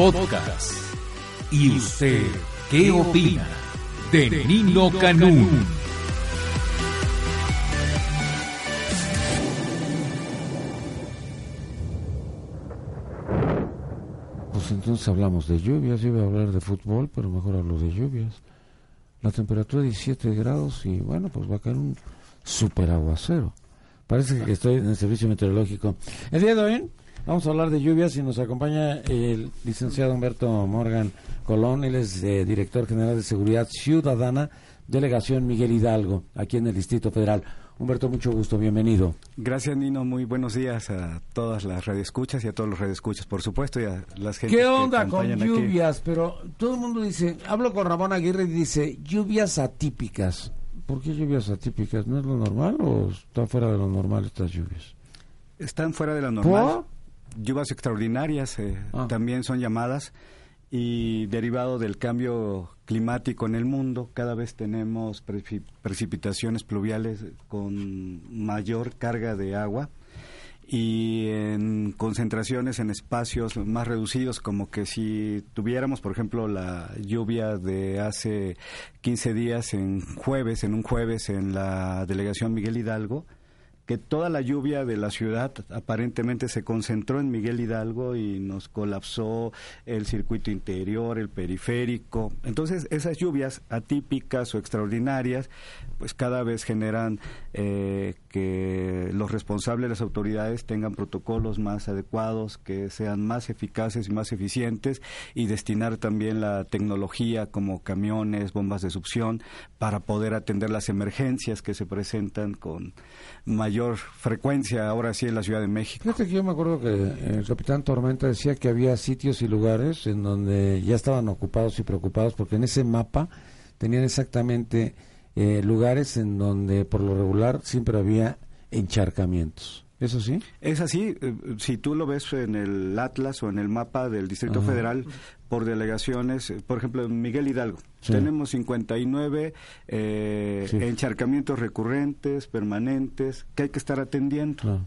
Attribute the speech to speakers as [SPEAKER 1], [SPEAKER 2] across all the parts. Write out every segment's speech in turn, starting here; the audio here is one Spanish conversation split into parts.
[SPEAKER 1] Podcast. ¿Y usted qué opina de Nino Canún?
[SPEAKER 2] Pues entonces hablamos de lluvias, yo iba a hablar de fútbol, pero mejor hablo de lluvias. La temperatura es 17 grados y bueno, pues va a caer un super aguacero. Parece que estoy en el servicio meteorológico. El día de hoy vamos a hablar de lluvias y nos acompaña el licenciado Humberto Morgan Colón, él es eh, director general de Seguridad Ciudadana, delegación Miguel Hidalgo, aquí en el Distrito Federal. Humberto, mucho gusto, bienvenido.
[SPEAKER 3] Gracias, Nino. Muy buenos días a todas las radioescuchas y a todos los radioescuchas, por supuesto, y a las gente
[SPEAKER 2] ¿Qué onda con lluvias? Pero todo el mundo dice, hablo con Ramón Aguirre y dice, lluvias atípicas. ¿Por qué lluvias atípicas? ¿No es lo normal o están fuera de lo normal estas lluvias?
[SPEAKER 3] Están fuera de lo normal. Lluvias extraordinarias eh, ah. también son llamadas y derivado del cambio climático en el mundo, cada vez tenemos precipitaciones pluviales con mayor carga de agua y en concentraciones en espacios más reducidos, como que si tuviéramos, por ejemplo, la lluvia de hace 15 días en jueves, en un jueves en la delegación Miguel Hidalgo, que toda la lluvia de la ciudad aparentemente se concentró en Miguel Hidalgo y nos colapsó el circuito interior, el periférico. Entonces, esas lluvias atípicas o extraordinarias, pues cada vez generan eh, que los responsables, las autoridades, tengan protocolos más adecuados, que sean más eficaces y más eficientes y destinar también la tecnología como camiones, bombas de succión, para poder atender las emergencias que se presentan con mayor frecuencia ahora sí en la Ciudad de México.
[SPEAKER 2] Fíjate que yo me acuerdo que el capitán Tormenta decía que había sitios y lugares en donde ya estaban ocupados y preocupados porque en ese mapa tenían exactamente eh, lugares en donde por lo regular siempre había encharcamientos. ¿Eso sí?
[SPEAKER 3] Es así. Eh, si tú lo ves en el Atlas o en el mapa del Distrito Federal por delegaciones, eh, por ejemplo, en Miguel Hidalgo, tenemos 59 eh, encharcamientos recurrentes, permanentes, que hay que estar atendiendo.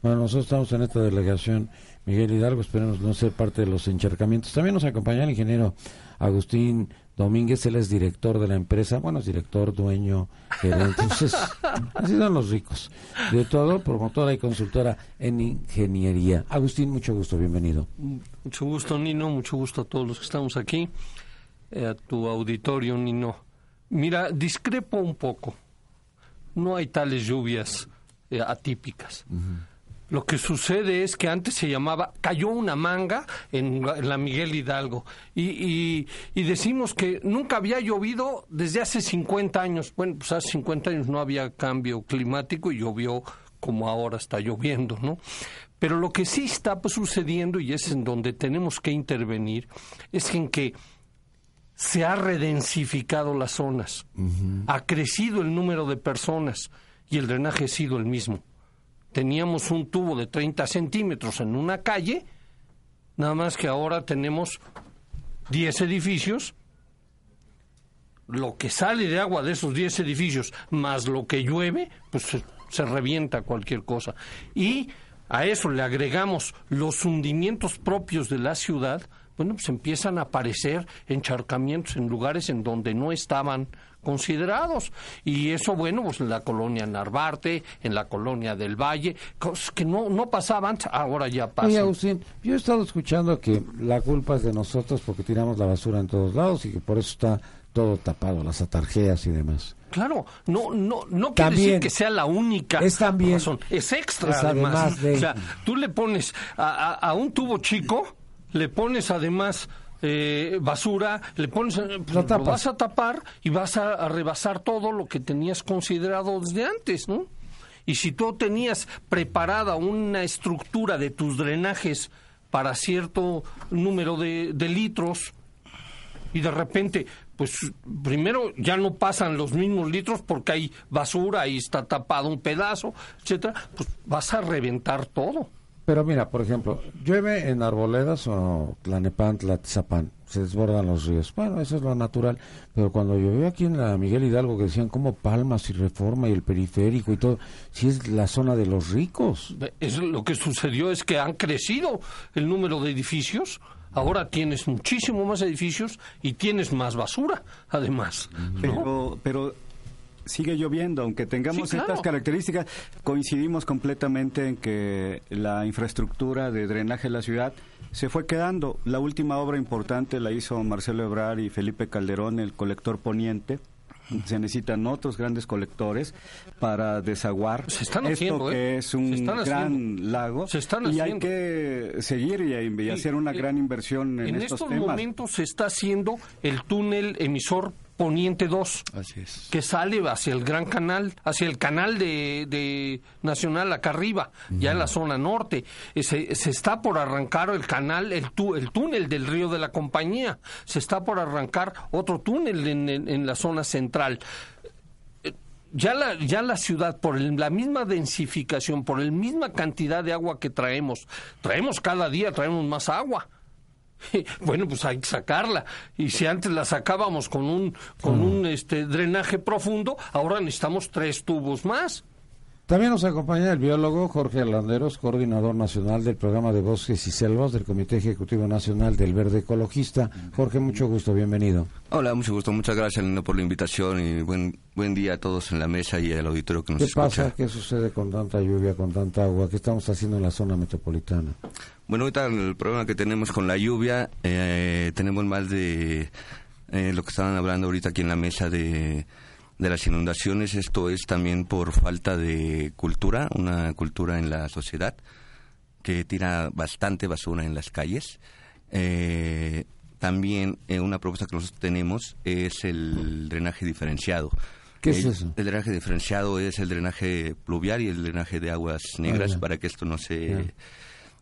[SPEAKER 2] Bueno, nosotros estamos en esta delegación Miguel Hidalgo, esperemos no ser parte de los encharcamientos. También nos acompaña el ingeniero Agustín Domínguez, él es director de la empresa, bueno, es director, dueño, gerente, entonces, así son los ricos. De todo, promotora y consultora en ingeniería. Agustín, mucho gusto, bienvenido.
[SPEAKER 4] Mucho gusto, Nino, mucho gusto a todos los que estamos aquí, eh, a tu auditorio, Nino. Mira, discrepo un poco. No hay tales lluvias eh, atípicas. Lo que sucede es que antes se llamaba, cayó una manga en, la Miguel Hidalgo y, y, decimos que nunca había llovido desde hace 50 años. Bueno, pues hace 50 años no había cambio climático y llovió como ahora está lloviendo, ¿no? Pero lo que sí está pues, sucediendo y es en donde tenemos que intervenir es en que se ha redensificado las zonas, ha crecido el número de personas y el drenaje ha sido el mismo teníamos un tubo de 30 centímetros en una calle, nada más que ahora tenemos 10 edificios. Lo que sale de agua de esos 10 edificios más lo que llueve, pues se, revienta cualquier cosa. Y a eso le agregamos los hundimientos propios de la ciudad, bueno, pues empiezan a aparecer encharcamientos en lugares en donde no estaban considerados. Y eso, bueno, pues en la colonia Narvarte, en la colonia del Valle, cosas que no, no pasaban, ahora ya pasan.
[SPEAKER 2] Oye, Agustín, yo he estado escuchando que la culpa es de nosotros porque tiramos la basura en todos lados y que por eso está todo tapado, las atarjeas y demás.
[SPEAKER 4] Claro, no, no, no quiere decir que sea la única
[SPEAKER 2] es también,
[SPEAKER 4] razón. Es extra, además. O sea, tú le pones a, a un tubo chico, le pones además eh, basura, le pones, eh, pues, lo, vas a tapar y vas a, rebasar todo lo que tenías considerado desde antes, ¿no? Y si tú tenías preparada una estructura de tus drenajes para cierto número de, de litros y de repente pues primero ya no pasan los mismos litros porque hay basura, y está tapado un pedazo, etcétera, pues vas a reventar todo.
[SPEAKER 2] Pero mira, por ejemplo, llueve en Arboledas o Tlanepantla, Tzapán, se desbordan los ríos. Bueno, eso es lo natural. Pero cuando llovió aquí en la Miguel Hidalgo, que decían como Palmas y Reforma y el periférico y todo, si es la zona de los ricos.
[SPEAKER 4] Es, lo que sucedió es que han crecido el número de edificios Ahora tienes muchísimo más edificios y tienes más basura, además.
[SPEAKER 3] Pero, pero sigue lloviendo, aunque tengamos estas características, coincidimos completamente en que la infraestructura de drenaje de la ciudad se fue quedando. La última obra importante la hizo Marcelo Ebrar y Felipe Calderón, el colector poniente. Se necesitan otros grandes colectores para desaguar
[SPEAKER 4] se están
[SPEAKER 3] esto
[SPEAKER 4] que
[SPEAKER 3] ¿eh? es un gran lago
[SPEAKER 4] se están
[SPEAKER 3] y hay que seguir y, hacer una gran inversión en, estos,
[SPEAKER 4] temas. En estos momentos se está haciendo el túnel emisor Poniente 2, que sale hacia el Gran Canal, hacia el canal de, Nacional acá arriba, ya en la zona norte. Eh, se, se, está por arrancar el canal, el, el túnel del río de la Compañía, se está por arrancar otro túnel en, en, la zona central eh, ya la, ya la ciudad, por la misma densificación, por la misma cantidad de agua que traemos, traemos cada día, traemos más agua. Bueno, pues hay que sacarla. Y si antes la sacábamos con un, con un este, drenaje profundo, ahora necesitamos tres tubos más.
[SPEAKER 2] También nos acompaña el biólogo Jorge Alanderos, coordinador nacional del programa de bosques y selvas del Comité Ejecutivo Nacional del Verde Ecologista. Jorge, mucho gusto, bienvenido.
[SPEAKER 5] Hola, mucho gusto, muchas gracias Lino, por la invitación y buen buen día a todos en la mesa y al auditorio que nos
[SPEAKER 2] ¿Qué pasa? ¿Qué sucede con tanta lluvia, con tanta agua? ¿Qué estamos haciendo en la zona metropolitana?
[SPEAKER 5] Bueno, ahorita el problema que tenemos con la lluvia, eh, tenemos más de eh, lo que estaban hablando ahorita aquí en la mesa de de las inundaciones, esto es también por falta de cultura, una cultura en la sociedad que tira bastante basura en las calles. Eh, también eh, una propuesta que nosotros tenemos es el drenaje diferenciado.
[SPEAKER 2] ¿Qué es eso?
[SPEAKER 5] El drenaje diferenciado es el drenaje pluvial y el drenaje de aguas negras ah, para que esto no se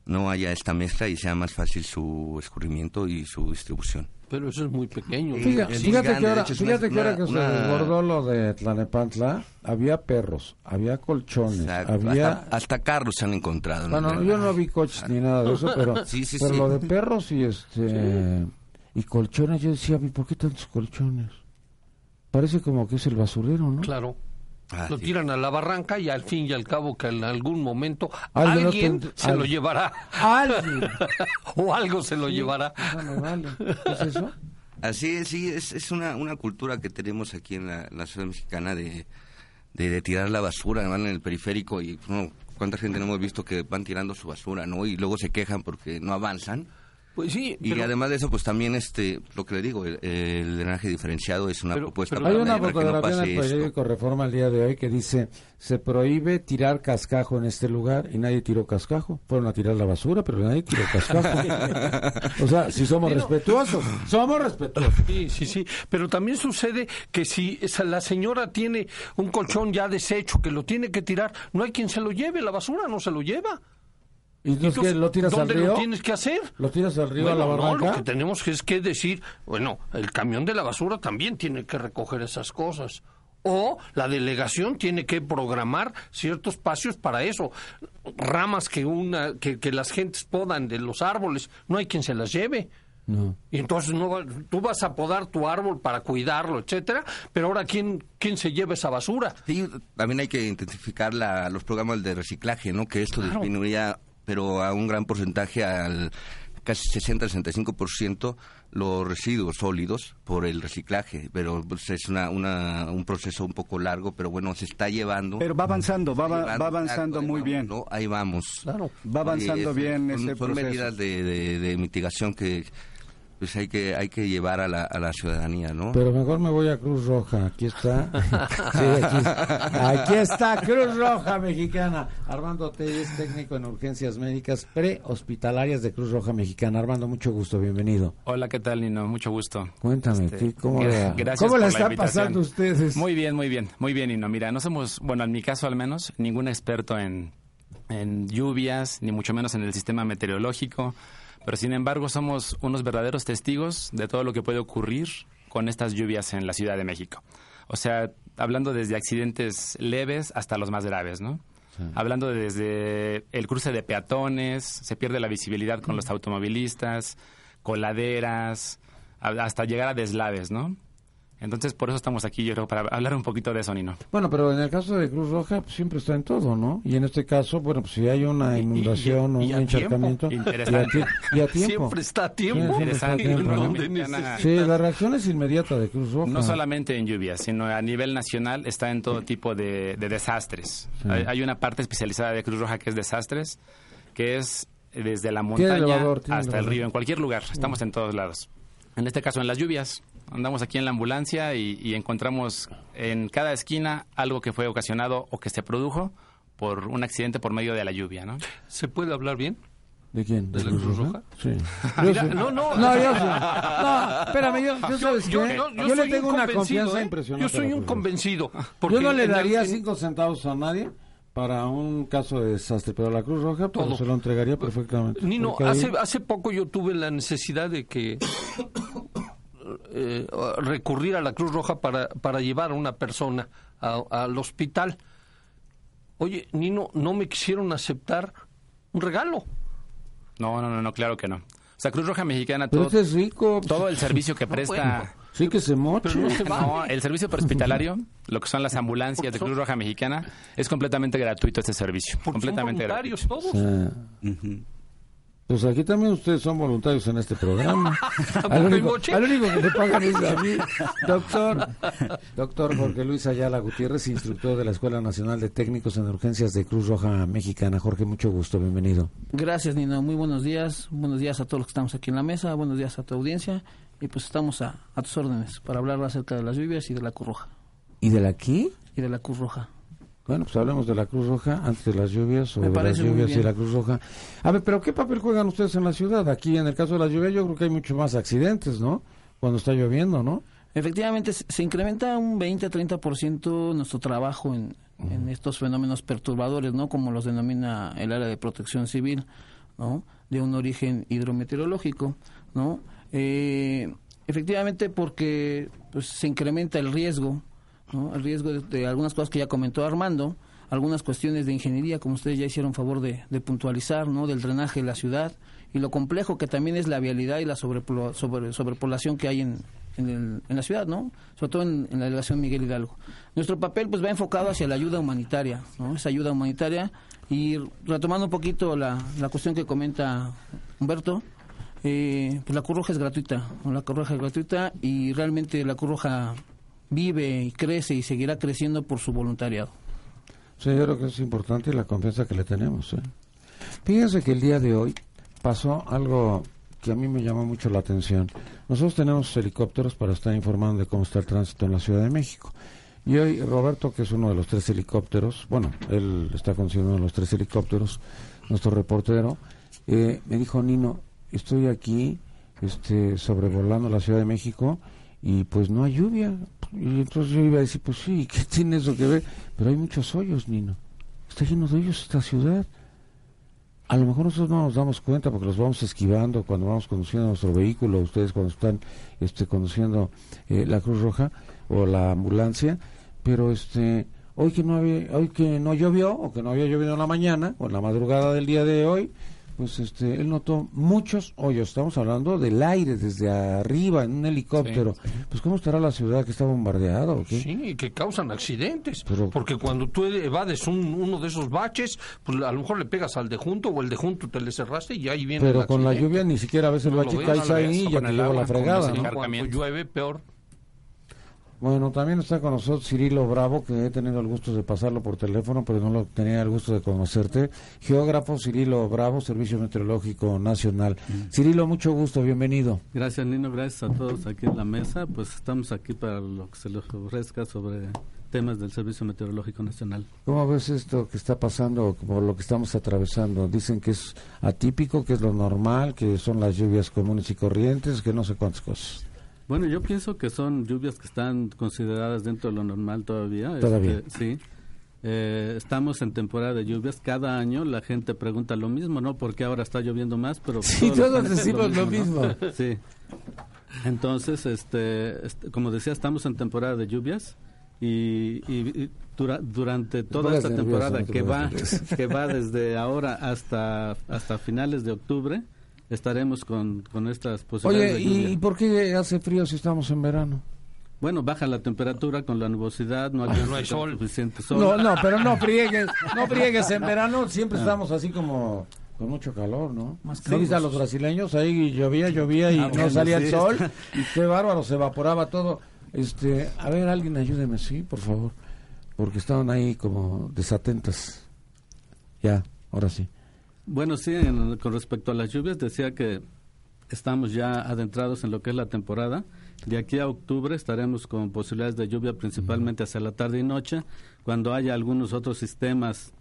[SPEAKER 5] no haya esta mezcla y sea más fácil su escurrimiento y su distribución.
[SPEAKER 4] Pero eso es muy pequeño.
[SPEAKER 2] Fíjate, que ahora, fíjate que, ahora que se desbordó lo de Tlanepantla, había perros, había colchones, había...
[SPEAKER 5] Hasta, carros se han encontrado.
[SPEAKER 2] Bueno, yo no vi coches ni nada de eso, pero, pero lo de perros y este y colchones, yo decía, ¿por qué tantos colchones? Parece como que es el basurero, ¿no?
[SPEAKER 4] Claro. Ah, lo tiran a la barranca y al fin y al cabo que en algún momento alguien, se lo llevará.
[SPEAKER 2] ¿Alguien?
[SPEAKER 4] o algo se lo llevará.
[SPEAKER 2] ¿Es eso?
[SPEAKER 5] Así es, sí, es, es una, una cultura que tenemos aquí en la, ciudad mexicana de, de, tirar la basura, van en el periférico y no, cuánta gente no hemos visto que van tirando su basura, ¿no? Y luego se quejan porque no avanzan.
[SPEAKER 4] Pues sí,
[SPEAKER 5] y además de eso, pues también este, lo que le digo, el, drenaje diferenciado es una propuesta.
[SPEAKER 2] hay una fotografía en el periódico Reforma el día de hoy que dice se prohíbe tirar cascajo en este lugar y nadie tiró cascajo. Fueron a tirar la basura, pero nadie tiró cascajo. o sea, si somos respetuosos, somos respetuosos.
[SPEAKER 4] Sí, sí, sí. Pero también sucede que si la señora tiene un colchón ya deshecho que lo tiene que tirar, no hay quien se lo lleve, la basura no se lo lleva.
[SPEAKER 2] ¿Y entonces, lo tiras al río?
[SPEAKER 4] lo tienes que hacer?
[SPEAKER 2] ¿Lo tiras al río a la barranca?
[SPEAKER 4] No, lo que tenemos es que decir, bueno, el camión de la basura también tiene que recoger esas cosas. O la delegación tiene que programar ciertos espacios para eso. Ramas que, una, que, que las gentes podan de los árboles, no hay quien se las lleve. No. Y entonces no, tú vas a podar tu árbol para cuidarlo, etcétera, pero ahora quién quién se lleva esa basura?
[SPEAKER 5] Sí, también hay que intensificar la, los programas de reciclaje, ¿no? Que esto disminuiría pero a un gran porcentaje, al casi 60-65% los residuos sólidos por el reciclaje, pero pues, es una, una, un proceso un poco largo, pero bueno, se está llevando.
[SPEAKER 3] Pero va avanzando, va, va avanzando muy bien.
[SPEAKER 5] Ahí vamos.
[SPEAKER 3] Claro. Va avanzando bien ese
[SPEAKER 5] son medidas de, de mitigación que pues hay que hay que llevar a la, a la ciudadanía, ¿no?
[SPEAKER 2] Pero mejor me voy a Cruz Roja, aquí está. aquí, está Cruz Roja Mexicana. Armando Telles, técnico en urgencias médicas prehospitalarias de Cruz Roja Mexicana. Armando, mucho gusto, bienvenido.
[SPEAKER 6] Hola, ¿qué tal, Nino? Mucho gusto.
[SPEAKER 2] Cuéntame, este, ¿cómo, ¿cómo la están pasando ustedes?
[SPEAKER 6] Muy bien, muy bien, muy bien, Nino. Mira, no somos, bueno, en mi caso al menos, ningún experto en, en lluvias, ni mucho menos en el sistema meteorológico pero sin embargo somos unos verdaderos testigos de todo lo que puede ocurrir con estas lluvias en la Ciudad de México. O sea, hablando desde accidentes leves hasta los más graves, ¿no? Hablando desde el cruce de peatones, se pierde la visibilidad con los automovilistas, coladeras, hasta llegar a deslaves, ¿no? Entonces, por eso estamos aquí, yo creo, para hablar un poquito de eso, Nino.
[SPEAKER 2] Bueno, pero en el caso de Cruz Roja, pues, siempre está en todo, ¿no? Y en este caso, bueno, pues si hay una inundación o un encharcamiento, y, a, tiempo.
[SPEAKER 4] Siempre está a tiempo.
[SPEAKER 2] Sí, la reacción es inmediata de Cruz Roja.
[SPEAKER 6] No solamente en lluvias, sino a nivel nacional está en todo tipo de, desastres. Hay, una parte especializada de Cruz Roja que es desastres, que es desde la montaña hasta el río, en cualquier lugar. Estamos en todos lados. En este caso, en las lluvias andamos aquí en la ambulancia y, encontramos en cada esquina algo que fue ocasionado o que se produjo por un accidente por medio de la lluvia, ¿no?
[SPEAKER 4] ¿Se puede hablar bien?
[SPEAKER 2] ¿De quién?
[SPEAKER 4] ¿De, la Cruz Roja?
[SPEAKER 2] Sí.
[SPEAKER 4] no, no.
[SPEAKER 2] No, yo No, espérame, yo, yo, yo, le tengo una confianza ¿eh? impresionante.
[SPEAKER 4] Yo soy un convencido.
[SPEAKER 2] Yo no le daría cinco centavos a nadie para un caso de desastre, pero la Cruz Roja pues, se lo entregaría perfectamente.
[SPEAKER 4] Nino, hace, hace poco yo tuve la necesidad de que eh, recurrir a la Cruz Roja para, para llevar a una persona al hospital. Oye, Nino, no me quisieron aceptar un regalo.
[SPEAKER 6] No, no, no, no claro que no. O sea, Cruz Roja Mexicana,
[SPEAKER 2] todo, es rico.
[SPEAKER 6] todo el servicio que presta...
[SPEAKER 2] Sí que se moche.
[SPEAKER 6] no, el servicio hospitalario, lo que son las ambulancias de Cruz Roja Mexicana, es completamente gratuito este servicio. completamente
[SPEAKER 4] gratuito. todos.
[SPEAKER 2] Pues aquí también ustedes son voluntarios en este programa. al, único, que le pagan es a mí. Doctor, doctor Jorge Luis Ayala Gutiérrez, instructor de la Escuela Nacional de Técnicos en Urgencias de Cruz Roja Mexicana. Jorge, mucho gusto, bienvenido.
[SPEAKER 7] Gracias, Nino. Muy buenos días. Buenos días a todos los que estamos aquí en la mesa. Buenos días a tu audiencia. Y pues estamos a, a tus órdenes para hablar acerca de las lluvias y de la Cruz Roja.
[SPEAKER 2] ¿Y de la qué?
[SPEAKER 7] Y de la Cruz Roja.
[SPEAKER 2] Bueno, pues hablemos de la Cruz Roja antes de las lluvias o de las lluvias y la Cruz Roja. A ver, pero ¿qué papel juegan ustedes en la ciudad? Aquí, en el caso de la lluvia, yo creo que hay mucho más accidentes, ¿no? Cuando está lloviendo, ¿no?
[SPEAKER 7] Efectivamente, se incrementa un 20-30% nuestro trabajo en, en estos fenómenos perturbadores, ¿no? Como los denomina el área de protección civil, ¿no? De un origen hidrometeorológico, ¿no? Eh, efectivamente, porque pues, se incrementa el riesgo el riesgo de, algunas cosas que ya comentó Armando, algunas cuestiones de ingeniería, como ustedes ya hicieron favor de, puntualizar, ¿no? del drenaje de la ciudad, y lo complejo que también es la vialidad y la sobrepoblación que hay en, en, la ciudad, ¿no? sobre todo en, la delegación Miguel Hidalgo. Nuestro papel pues va enfocado hacia la ayuda humanitaria, ¿no? esa ayuda humanitaria, y retomando un poquito la, la cuestión que comenta Humberto, eh, pues la Cruz es gratuita, la Cruz es gratuita y realmente la Cruz vive y crece y seguirá creciendo por su voluntariado.
[SPEAKER 2] Sí, yo creo que es importante la confianza que le tenemos. ¿eh? Fíjense que el día de hoy pasó algo que a mí me llamó mucho la atención. Nosotros tenemos helicópteros para estar informando de cómo está el tránsito en la Ciudad de México. Y hoy Roberto, que es uno de los tres helicópteros, bueno, él está considerando los tres helicópteros, nuestro reportero, eh, me dijo, Nino, estoy aquí este, sobrevolando la Ciudad de México y pues no hay lluvia. Y entonces yo iba a decir, pues sí, ¿qué tiene eso que ver? Pero hay muchos hoyos, Nino. Está lleno de hoyos esta ciudad. A lo mejor nosotros no nos damos cuenta porque los vamos esquivando cuando vamos conduciendo nuestro vehículo, ustedes cuando están este, conduciendo eh, la Cruz Roja o la ambulancia, pero este hoy que no había, hoy que no llovió o que no había llovido en la mañana o en la madrugada del día de hoy, pues este, él notó muchos hoyos. Estamos hablando del aire desde arriba en un helicóptero. Pues cómo estará la ciudad que está bombardeada o qué?
[SPEAKER 4] Sí, que causan accidentes. Porque cuando tú evades uno de esos baches, pues a lo mejor le pegas al de junto o el de junto te le cerraste y ahí viene.
[SPEAKER 2] Pero con la lluvia ni siquiera a veces el bache cae ahí y ya te lleva la fregada.
[SPEAKER 4] Cuando llueve peor.
[SPEAKER 2] Bueno, también está con nosotros Cirilo Bravo, que he tenido el gusto de pasarlo por teléfono, pero no lo tenía el gusto de conocerte. Geógrafo Cirilo Bravo, Servicio Meteorológico Nacional. Cirilo, mucho gusto, bienvenido.
[SPEAKER 8] Gracias, Nino, gracias a todos aquí en la mesa. Pues estamos aquí para lo que se les ofrezca sobre temas del Servicio Meteorológico Nacional.
[SPEAKER 2] ¿Cómo ves esto que está pasando, como lo que estamos atravesando? Dicen que es atípico, que es lo normal, que son las lluvias comunes y corrientes, que no sé cuántas cosas.
[SPEAKER 8] Bueno, yo pienso que son lluvias que están consideradas dentro de lo normal todavía.
[SPEAKER 2] Todavía.
[SPEAKER 8] Este, sí. Eh, estamos en temporada de lluvias. Cada año la gente pregunta lo mismo, ¿no? Porque ahora está lloviendo más, pero...
[SPEAKER 2] Sí, todos decimos lo mismo.
[SPEAKER 8] sí. Entonces, este, este, como decía, estamos en temporada de lluvias y, durante toda esta temporada que va, que va desde ahora hasta, hasta finales de octubre, estaremos con, con estas posibilidades.
[SPEAKER 2] Oye, ¿y por qué hace frío si estamos en verano?
[SPEAKER 8] Bueno, baja la temperatura con la nubosidad, no, hay sol. suficiente sol.
[SPEAKER 2] No, no, pero no friegues, no friegues en verano, siempre estamos así como con mucho calor, ¿no? Más ¿No viste a los brasileños? Ahí llovía, llovía y ah, no salía el sol. Y qué bárbaro, se evaporaba todo. Este, a ver, alguien ayúdeme, sí, por favor. Porque estaban ahí como desatentas. Ya, ahora sí.
[SPEAKER 8] Bueno, sí, con respecto a las lluvias, decía que estamos ya adentrados en lo que es la temporada. De aquí a octubre estaremos con posibilidades de lluvia principalmente hacia la tarde y noche, cuando haya algunos otros sistemas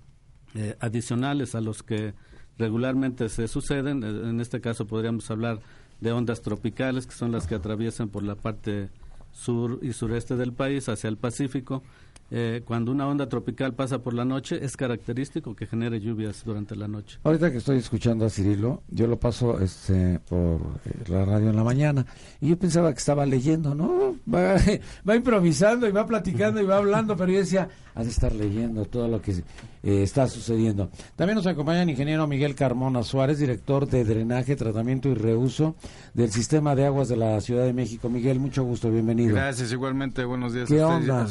[SPEAKER 8] eh, adicionales a los que regularmente se suceden. Eh, en este caso podríamos hablar de ondas tropicales, que son las que atraviesan por la parte sur y sureste del país hacia el Pacífico eh, cuando una onda tropical pasa por la noche, es característico que genere lluvias durante la noche.
[SPEAKER 2] Ahorita que estoy escuchando a Cirilo, yo lo paso este, por eh, la radio en la mañana y yo pensaba que estaba leyendo, ¿no? Va, va improvisando y va platicando y va hablando, pero yo decía, ha de estar leyendo todo lo que eh, está sucediendo. También nos acompaña el ingeniero Miguel Carmona Suárez, director de drenaje, tratamiento y reuso del sistema de aguas de la Ciudad de México. Miguel, mucho gusto, bienvenido.
[SPEAKER 9] Gracias, igualmente, buenos días
[SPEAKER 2] ¿Qué a onda?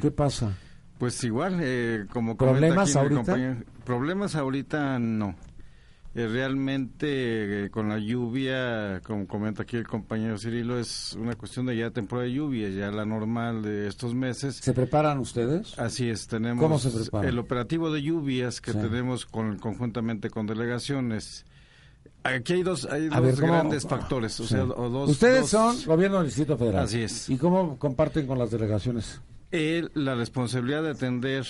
[SPEAKER 2] ¿Qué pasa?
[SPEAKER 9] Pues igual, eh, como
[SPEAKER 2] ¿Problemas ahorita?
[SPEAKER 9] problemas ahorita no. Eh, realmente eh, con la lluvia, como comenta aquí el compañero Cirilo, es una cuestión de ya temporada de lluvia, ya la normal de estos meses.
[SPEAKER 2] ¿Se preparan ustedes?
[SPEAKER 9] Así es, tenemos el operativo de lluvias que tenemos con, conjuntamente con delegaciones. Aquí hay dos, hay dos grandes factores. O sea, dos,
[SPEAKER 2] Ustedes son gobierno del Distrito Federal.
[SPEAKER 9] Así es.
[SPEAKER 2] ¿Y cómo comparten con las delegaciones?
[SPEAKER 9] La responsabilidad de atender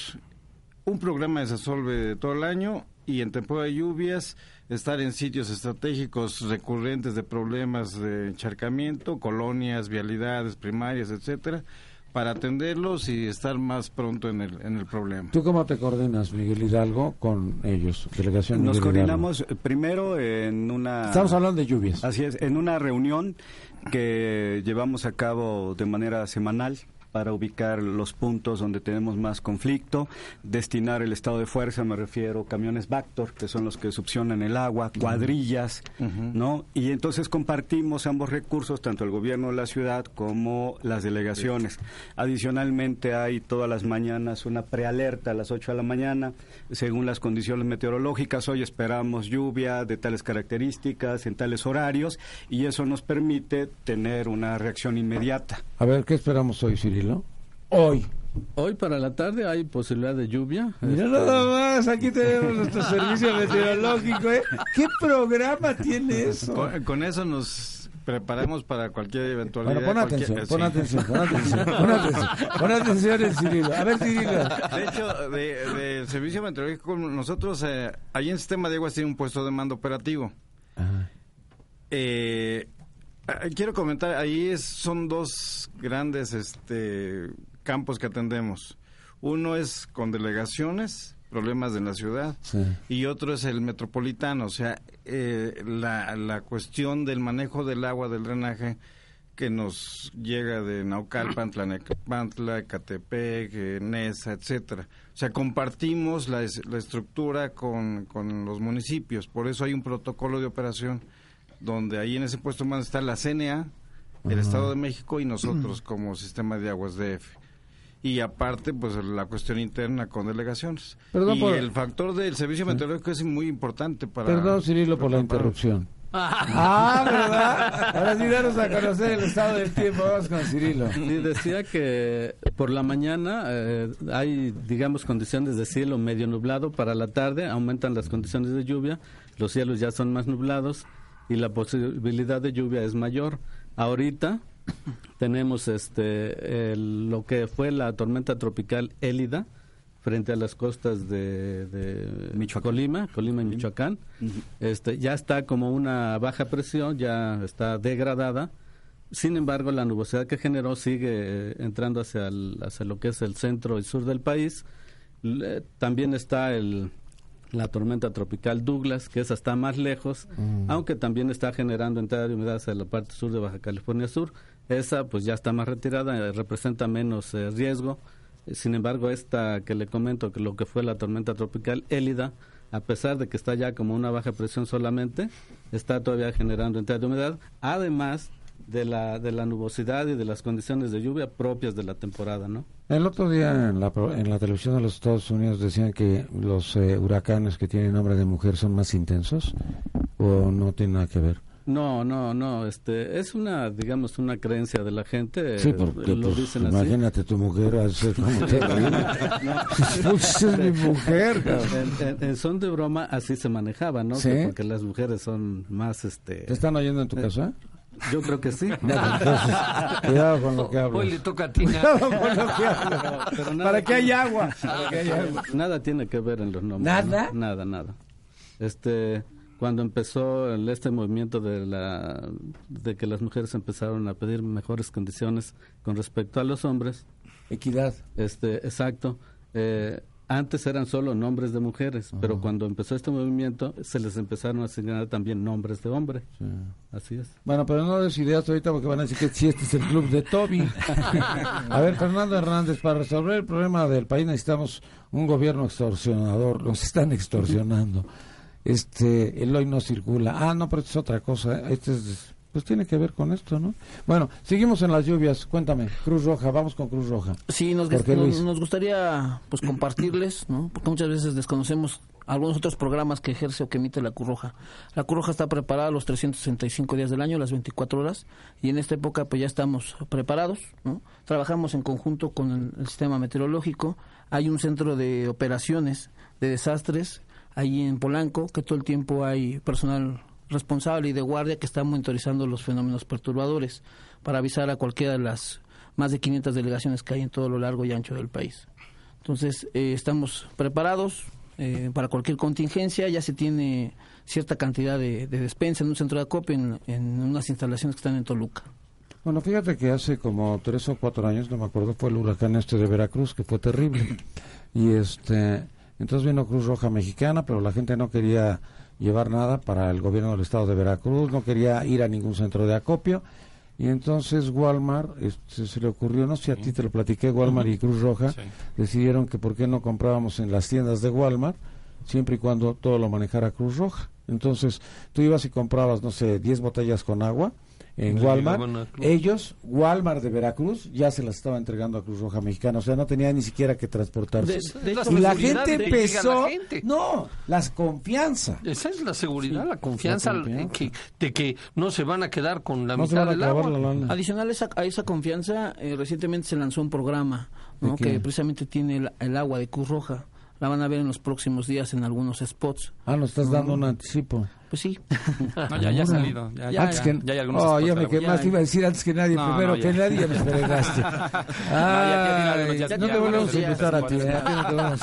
[SPEAKER 9] un programa de Sasolve todo el año y en temporada de lluvias estar en sitios estratégicos recurrentes de problemas de encharcamiento, colonias, vialidades primarias, etcétera, para atenderlos y estar más pronto en el, en el problema.
[SPEAKER 2] ¿Tú cómo te coordinas, Miguel Hidalgo, con ellos, delegación
[SPEAKER 3] Nos coordinamos primero en una...
[SPEAKER 2] Estamos hablando de lluvias.
[SPEAKER 3] Así es, en una reunión que llevamos a cabo de manera semanal para ubicar los puntos donde tenemos más conflicto, destinar el estado de fuerza, me refiero camiones Bactor, que son los que succionan el agua, cuadrillas, ¿no? Y entonces compartimos ambos recursos, tanto el gobierno de la ciudad como las delegaciones. Adicionalmente hay todas las mañanas una prealerta a las 8 de la mañana, según las condiciones meteorológicas. Hoy esperamos lluvia de tales características, en tales horarios, y eso nos permite tener una reacción inmediata.
[SPEAKER 2] A ver, ¿qué esperamos hoy, Hoy.
[SPEAKER 8] Hoy para la tarde hay posibilidad de lluvia.
[SPEAKER 2] Mira este, nada más, aquí tenemos nuestro servicio meteorológico. ¿eh? ¿Qué programa tiene eso?
[SPEAKER 9] Con, eso nos preparamos para cualquier eventualidad.
[SPEAKER 2] Bueno, pon atención, pon atención, pon atención, pon atención, pon atención en Cirilo. A ver, Cirilo.
[SPEAKER 9] De hecho, del de servicio meteorológico, nosotros eh, ahí en Sistema de Aguas tiene un puesto de mando operativo. Eh, Ah, quiero comentar, ahí es, son dos grandes este, campos que atendemos. Uno es con delegaciones, problemas de la ciudad, y otro es el metropolitano, o sea, eh, la, la cuestión del manejo del agua, del drenaje, que nos llega de Naucalpan, Tlanepantla, Ecatepec, Nesa, etcétera. O sea, compartimos la, la estructura con, con los municipios, por eso hay un protocolo de operación donde ahí en ese puesto más está la CNA, el Estado de México y nosotros como sistema de aguas DF. Y aparte, pues la cuestión interna con delegaciones. y el factor del servicio meteorológico es muy importante para...
[SPEAKER 2] Perdón, Cirilo, por la interrupción. ah, ¿verdad? Ahora sí, daros a conocer el estado del tiempo. Vamos con Cirilo.
[SPEAKER 8] Sí, decía que por la mañana eh, hay, digamos, condiciones de cielo medio nublado. Para la tarde aumentan las condiciones de lluvia. Los cielos ya son más nublados y la posibilidad de lluvia es mayor. Ahorita tenemos este lo que fue la tormenta tropical Élida frente a las costas de, de Colima, Colima y Michoacán. Este ya está como una baja presión, ya está degradada. Sin embargo, la nubosidad que generó sigue eh, entrando hacia, hacia lo que es el centro y sur del país. también está el, la tormenta tropical Douglas, que esa está más lejos, mm. aunque también está generando entrada de humedad hacia la parte sur de Baja California Sur. Esa pues ya está más retirada, eh, representa menos eh, riesgo. Sin embargo, esta que le comento, que lo que fue la tormenta tropical Élida, a pesar de que está ya como una baja presión solamente, está todavía generando entrada de humedad, además de la, de la nubosidad y de las condiciones de lluvia propias de la temporada, ¿no?
[SPEAKER 2] El otro día en la, en la televisión de los Estados Unidos decían que los eh, huracanes que tienen nombre de mujer son más intensos o no tiene nada que ver.
[SPEAKER 8] No, no, no, este, es una, digamos, una creencia de la gente.
[SPEAKER 2] Sí, porque lo pues, dicen así. imagínate tu mujer, hace como te pues, es mi mujer.
[SPEAKER 8] En, son de broma así se manejaba, ¿no? porque las mujeres son más, este.
[SPEAKER 2] ¿Te están oyendo en tu casa?
[SPEAKER 8] Yo creo que sí.
[SPEAKER 2] cuidado con lo que hablo.
[SPEAKER 4] Hoy le toca a ti.
[SPEAKER 2] Cuidado con lo que hablo. Para que haya agua.
[SPEAKER 8] Nada tiene que ver en los nombres.
[SPEAKER 2] ¿Nada?
[SPEAKER 8] Nada, nada. Este, cuando empezó este movimiento de la de que las mujeres empezaron a pedir mejores condiciones con respecto a los hombres.
[SPEAKER 2] Equidad.
[SPEAKER 8] Este, exacto. Eh, antes eran solo nombres de mujeres, pero cuando empezó este movimiento se les empezaron a asignar también nombres de hombre. Así es.
[SPEAKER 2] Bueno, pero no des ideas ahorita porque van a decir que si este es el club de Toby. a ver, Fernando Hernández, para resolver el problema del país necesitamos un gobierno extorsionador. Nos están extorsionando. Este, el hoy no circula. Ah, no, pero esto es otra cosa. Este es pues tiene que ver con esto, ¿no? Bueno, seguimos en las lluvias. Cuéntame, Cruz Roja, vamos con Cruz Roja.
[SPEAKER 7] Sí, nos, nos, gustaría pues compartirles, ¿no? Porque muchas veces desconocemos algunos otros programas que ejerce o que emite la Cruz Roja. La Cruz Roja está preparada los 365 días del año, las 24 horas, y en esta época pues ya estamos preparados, ¿no? Trabajamos en conjunto con el sistema meteorológico. Hay un centro de operaciones de desastres ahí en Polanco, que todo el tiempo hay personal responsable y de guardia que está monitorizando los fenómenos perturbadores para avisar a cualquiera de las más de 500 delegaciones que hay en todo lo largo y ancho del país. Entonces, eh, estamos preparados eh, para cualquier contingencia, ya se tiene cierta cantidad de, despensa en un centro de acopio en, en, unas instalaciones que están en Toluca.
[SPEAKER 2] Bueno, fíjate que hace como tres o cuatro años, no me acuerdo, fue el huracán este de Veracruz, que fue terrible. Y este, entonces vino Cruz Roja Mexicana, pero la gente no quería llevar nada para el gobierno del estado de Veracruz, no quería ir a ningún centro de acopio. Y entonces Walmart, este, se le ocurrió, no sé si a ti te lo platiqué, Walmart y Cruz Roja decidieron que por qué no comprábamos en las tiendas de Walmart, siempre y cuando todo lo manejara Cruz Roja. Entonces tú ibas y comprabas, no sé, 10 botellas con agua en Walmart. Ellos, Walmart de Veracruz, ya se las estaba entregando a Cruz Roja Mexicana, o sea, no tenía ni siquiera que transportarse. y la gente empezó, no, la confianza.
[SPEAKER 4] Esa es la seguridad, la confianza, de que no se van a quedar con la mitad del agua.
[SPEAKER 7] Adicional a esa, confianza, eh, recientemente se lanzó un programa que precisamente tiene el agua de Cruz Roja la van a ver en los próximos días en algunos spots.
[SPEAKER 2] Ah, nos estás dando un anticipo.
[SPEAKER 7] Pues sí.
[SPEAKER 6] no, ya, ya ha salido. Ya, ya,
[SPEAKER 2] ya, ya, hay algunos oh, ya me quemaste, iba a decir antes que nadie, primero que nadie ya me fregaste. no te volvemos a invitar a ti.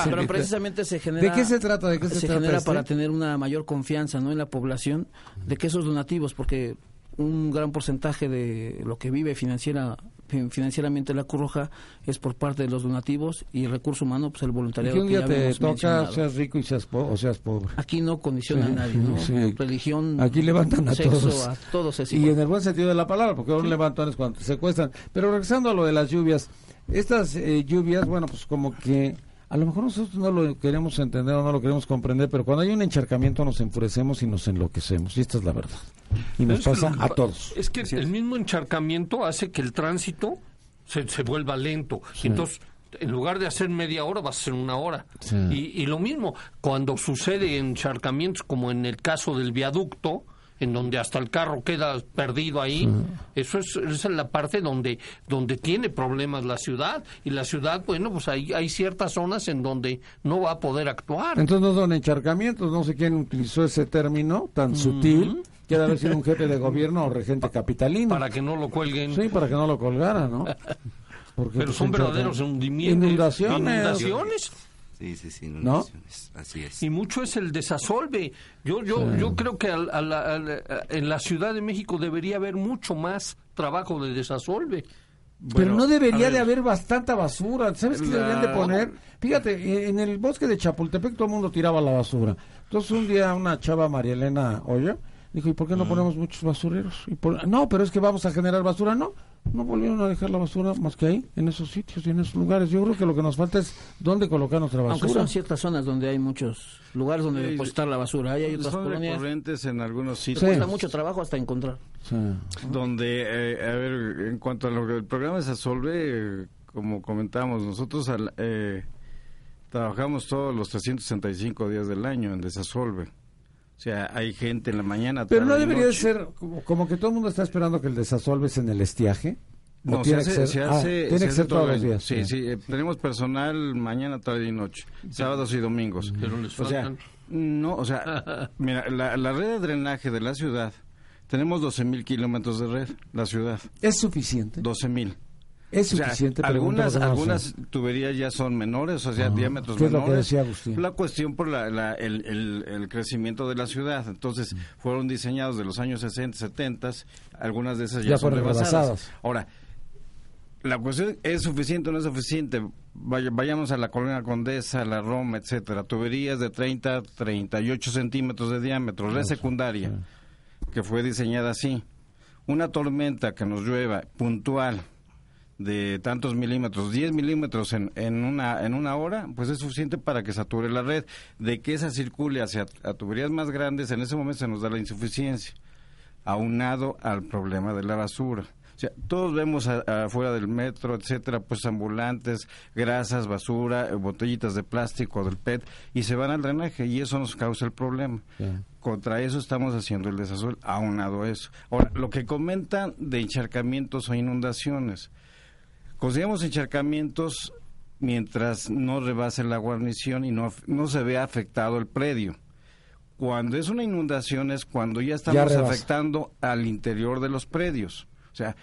[SPEAKER 7] Pero precisamente se genera...
[SPEAKER 2] ¿De qué se trata? ¿De qué se,
[SPEAKER 7] se
[SPEAKER 2] trata
[SPEAKER 7] genera para tener una mayor confianza ¿no? en la población de que esos donativos, porque un gran porcentaje de lo que vive financiera financieramente la Cruz Roja es por parte de los donativos y el recurso humano, pues el voluntariado.
[SPEAKER 2] que un día te toca, seas rico y seas o seas pobre.
[SPEAKER 7] Aquí no condiciona a nadie, ¿no? Religión,
[SPEAKER 2] Aquí levantan a todos.
[SPEAKER 7] A todos
[SPEAKER 2] y en el buen sentido de la palabra, porque un levantan es cuando se secuestran. Pero regresando a lo de las lluvias, estas eh, lluvias, bueno, pues como que a lo mejor nosotros no lo queremos entender o no lo queremos comprender, pero cuando hay un encharcamiento nos enfurecemos y nos enloquecemos, y esta es la verdad. Y nos pasa a todos.
[SPEAKER 4] Es que el mismo encharcamiento hace que el tránsito se, se vuelva lento. Entonces, en lugar de hacer media hora, va a ser una hora. Y, y, lo mismo, cuando sucede encharcamientos, como en el caso del viaducto, en donde hasta el carro queda perdido ahí. Eso es, esa es la parte donde, donde tiene problemas la ciudad. Y la ciudad, bueno, pues hay, hay ciertas zonas en donde no va a poder actuar.
[SPEAKER 2] Entonces no son encharcamientos, no sé quién utilizó ese término tan sutil. Que haber sido un jefe de gobierno o regente capitalino.
[SPEAKER 4] Para que no lo cuelguen.
[SPEAKER 2] Sí, para que no lo colgara, ¿no?
[SPEAKER 4] Pero pues, son verdaderos hundimientos.
[SPEAKER 2] Inundaciones.
[SPEAKER 4] Inundaciones
[SPEAKER 5] Sí, sí, sí,
[SPEAKER 2] ¿no?
[SPEAKER 5] Así es.
[SPEAKER 4] Y mucho es el desasolve. Yo, yo, yo creo que en la Ciudad de México debería haber mucho más trabajo de desasolve.
[SPEAKER 2] Pero no debería de haber bastante basura. ¿Sabes qué deberían de poner? Fíjate, en el bosque de Chapultepec todo el mundo tiraba la basura. Entonces un día una chava, María Elena Hoyo, Dijo, ¿y por qué no ponemos muchos basureros? Y no, pero es que vamos a generar basura. No, no volvieron a dejar la basura más que ahí, en esos sitios y en esos lugares. Yo creo que lo que nos falta es dónde colocar nuestra basura.
[SPEAKER 7] Aunque son ciertas zonas donde hay muchos lugares donde depositar la basura. Hay, otras
[SPEAKER 9] son colonias. en algunos sitios.
[SPEAKER 7] Cuesta mucho trabajo hasta encontrar.
[SPEAKER 9] Donde, eh, a ver, en cuanto a lo que el programa se como comentamos, nosotros eh, trabajamos todos los 365 días del año en Desasolve. O sea, hay gente en la mañana.
[SPEAKER 2] Pero no debería ser como, que todo el mundo está esperando que el desasolves en el estiaje.
[SPEAKER 9] No, tiene que ser, ah, tiene que ser todos los días. Sí, sí, eh, tenemos personal mañana, tarde y noche, sábados y domingos. Pero les o sea, no, o sea, mira, la, la red de drenaje de la ciudad, tenemos 12 mil kilómetros de red, la ciudad.
[SPEAKER 2] ¿Es suficiente?
[SPEAKER 9] 12 mil.
[SPEAKER 2] Es suficiente.
[SPEAKER 9] algunas algunas tuberías ya son menores, o sea, diámetros
[SPEAKER 2] ¿Qué
[SPEAKER 9] menores.
[SPEAKER 2] Es lo que decía Agustín?
[SPEAKER 9] La cuestión por la, el, el, crecimiento de la ciudad. Entonces, fueron diseñados de los años 60, 70, algunas de esas ya, son rebasadas. Ahora, la cuestión es suficiente o no es suficiente. vayamos a la colonia Condesa, la Roma, etcétera. Tuberías de 30, 38 centímetros de diámetro, red secundaria, que fue diseñada así. Una tormenta que nos llueva puntual de tantos milímetros, 10 milímetros en, en, una, en una hora, pues es suficiente para que sature la red. De que esa circule hacia a tuberías más grandes, en ese momento se nos da la insuficiencia, aunado al problema de la basura. O sea, todos vemos afuera del metro, etcétera, pues ambulantes, grasas, basura, botellitas de plástico, del PET, y se van al drenaje, y eso nos causa el problema. Contra eso estamos haciendo el desazul, aunado a eso. Ahora, lo que comentan de encharcamientos o inundaciones, Conseguimos encharcamientos mientras no rebase la guarnición y no, no se vea afectado el predio. Cuando es una inundación es cuando ya estamos afectando al interior de los predios. O sea,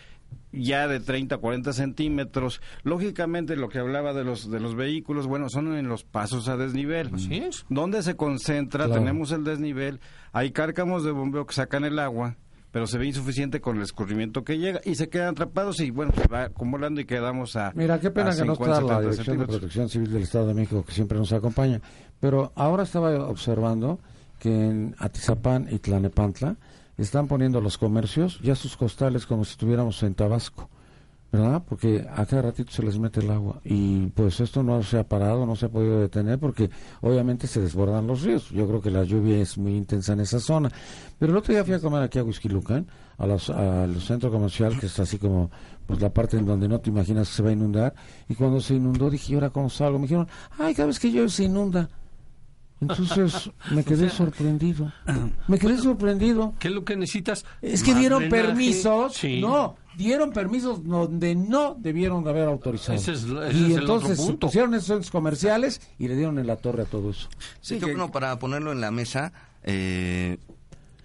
[SPEAKER 9] ya de 30, 40 centímetros. Lógicamente, lo que hablaba de los de los vehículos, bueno, son en los pasos a desnivel.
[SPEAKER 4] Así es.
[SPEAKER 9] Donde se concentra, tenemos el desnivel, hay cárcamos de bombeo que sacan el agua pero se ve insuficiente con el escurrimiento que llega y se quedan atrapados y bueno, se va acumulando y quedamos a.
[SPEAKER 2] Mira, qué pena que no está la Dirección de Protección Civil del Estado de México que siempre nos acompaña, pero ahora estaba observando que en Atizapán y Tlanepantla están poniendo los comercios ya sus costales como si estuviéramos en Tabasco. ¿Verdad? Porque a cada ratito se les mete el agua y pues esto no se ha parado, no se ha podido detener porque obviamente se desbordan los ríos. Yo creo que la lluvia es muy intensa en esa zona. Pero el otro día fui a comer aquí a Huizquilucan, a los, al centro comercial que está así como pues la parte en donde no te imaginas que se va a inundar y cuando se inundó dije, ¿y ahora cómo salgo? Me dijeron, ay, cada vez que llueve se inunda. Entonces me quedé sorprendido. Me quedé sorprendido.
[SPEAKER 4] ¿Qué es lo que necesitas?
[SPEAKER 2] Es que dieron permisos. No, dieron permisos donde no debieron haber autorizado. y entonces pusieron esos centros comerciales y le dieron en la torre a todo eso.
[SPEAKER 5] Sí, yo creo para ponerlo en la mesa, eh,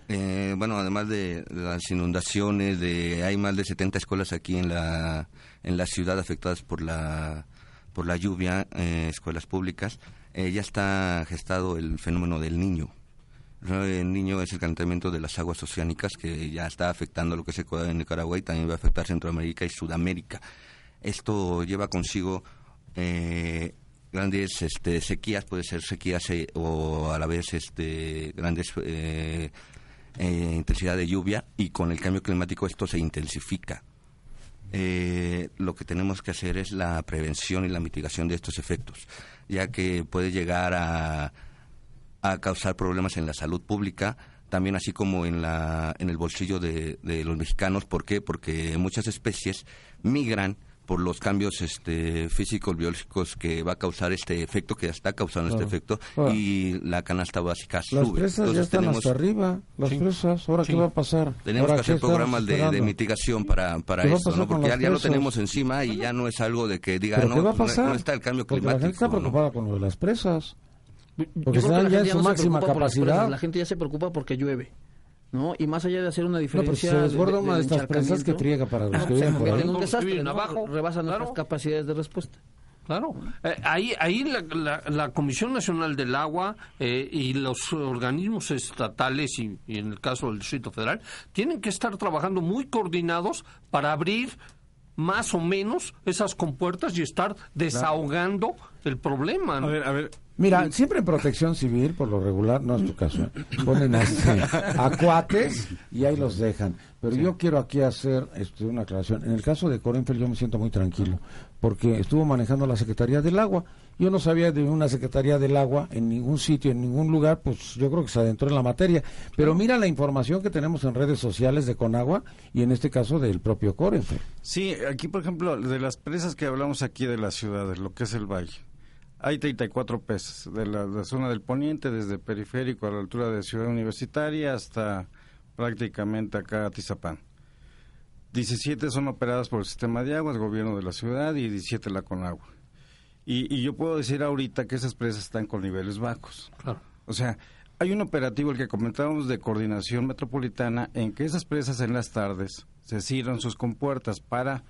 [SPEAKER 5] eh, bueno, además de las inundaciones, de hay más de 70 escuelas aquí en la en la ciudad afectadas por la por la lluvia, eh, escuelas públicas, ya está gestado el fenómeno del niño el niño es el calentamiento de las aguas oceánicas que ya está afectando lo que se en Nicaragua y también va a afectar Centroamérica y Sudamérica. Esto lleva consigo eh, grandes este, sequías, puede ser sequías eh, o a la vez este, grandes eh, intensidad de lluvia y con el cambio climático esto se intensifica. lo que tenemos que hacer es la prevención y la mitigación de estos efectos, ya que puede llegar a a causar problemas en la salud pública, también así como en, la, en el bolsillo de, los mexicanos. ¿Por qué? Porque muchas especies migran por los cambios este, físicos, biológicos que va a causar este efecto, que ya está causando este efecto, y la canasta básica
[SPEAKER 2] las sube. Presas ya están hasta arriba, las presas, ¿ahora qué va a pasar?
[SPEAKER 5] Tenemos que hacer programas de, mitigación para, para esto, ¿no? porque ya, lo tenemos encima y ya no es algo de que diga, no, no, está el cambio climático.
[SPEAKER 2] la gente está preocupada con lo de las presas. Porque están ya en su máxima capacidad.
[SPEAKER 7] La gente ya se preocupa porque llueve. ¿no? Y más allá de hacer una diferencia.
[SPEAKER 2] No, se desborda una de estas presas que friega para los que viven por ahí.
[SPEAKER 7] un desastre, abajo, rebasa nuestras capacidades de respuesta.
[SPEAKER 4] Claro, eh, ahí, ahí la, la, Comisión Nacional del Agua eh, y los organismos estatales y, en el caso del Distrito Federal tienen que estar trabajando muy coordinados para abrir más o menos esas compuertas y estar desahogando del problema.
[SPEAKER 9] A ver, a ver.
[SPEAKER 2] Mira, siempre en protección civil, por lo regular, no es tu caso, ¿eh? ponen a, este, a cuates y ahí los dejan. Pero yo quiero aquí hacer este, una aclaración. En el caso de Corenfeld yo me siento muy tranquilo, porque estuvo manejando la Secretaría del Agua. Yo no sabía de una Secretaría del Agua en ningún sitio, en ningún lugar, pues yo creo que se adentró en la materia. Pero mira la información que tenemos en redes sociales de Conagua y en este caso del propio Corenfeld.
[SPEAKER 9] Sí, aquí por ejemplo, de las presas que hablamos aquí de las ciudades, lo que es el valle. Hay 34 presas de la, de la zona del poniente, desde periférico a la altura de Ciudad Universitaria hasta prácticamente acá a Tizapán. 17 son operadas por el sistema de aguas, gobierno de la ciudad, y 17 la Conagua. Y, y yo puedo decir ahorita que esas presas están con niveles bajos.
[SPEAKER 4] Claro.
[SPEAKER 9] O sea, hay un operativo, el que comentábamos de coordinación metropolitana, en que esas presas en las tardes se cierran sus compuertas para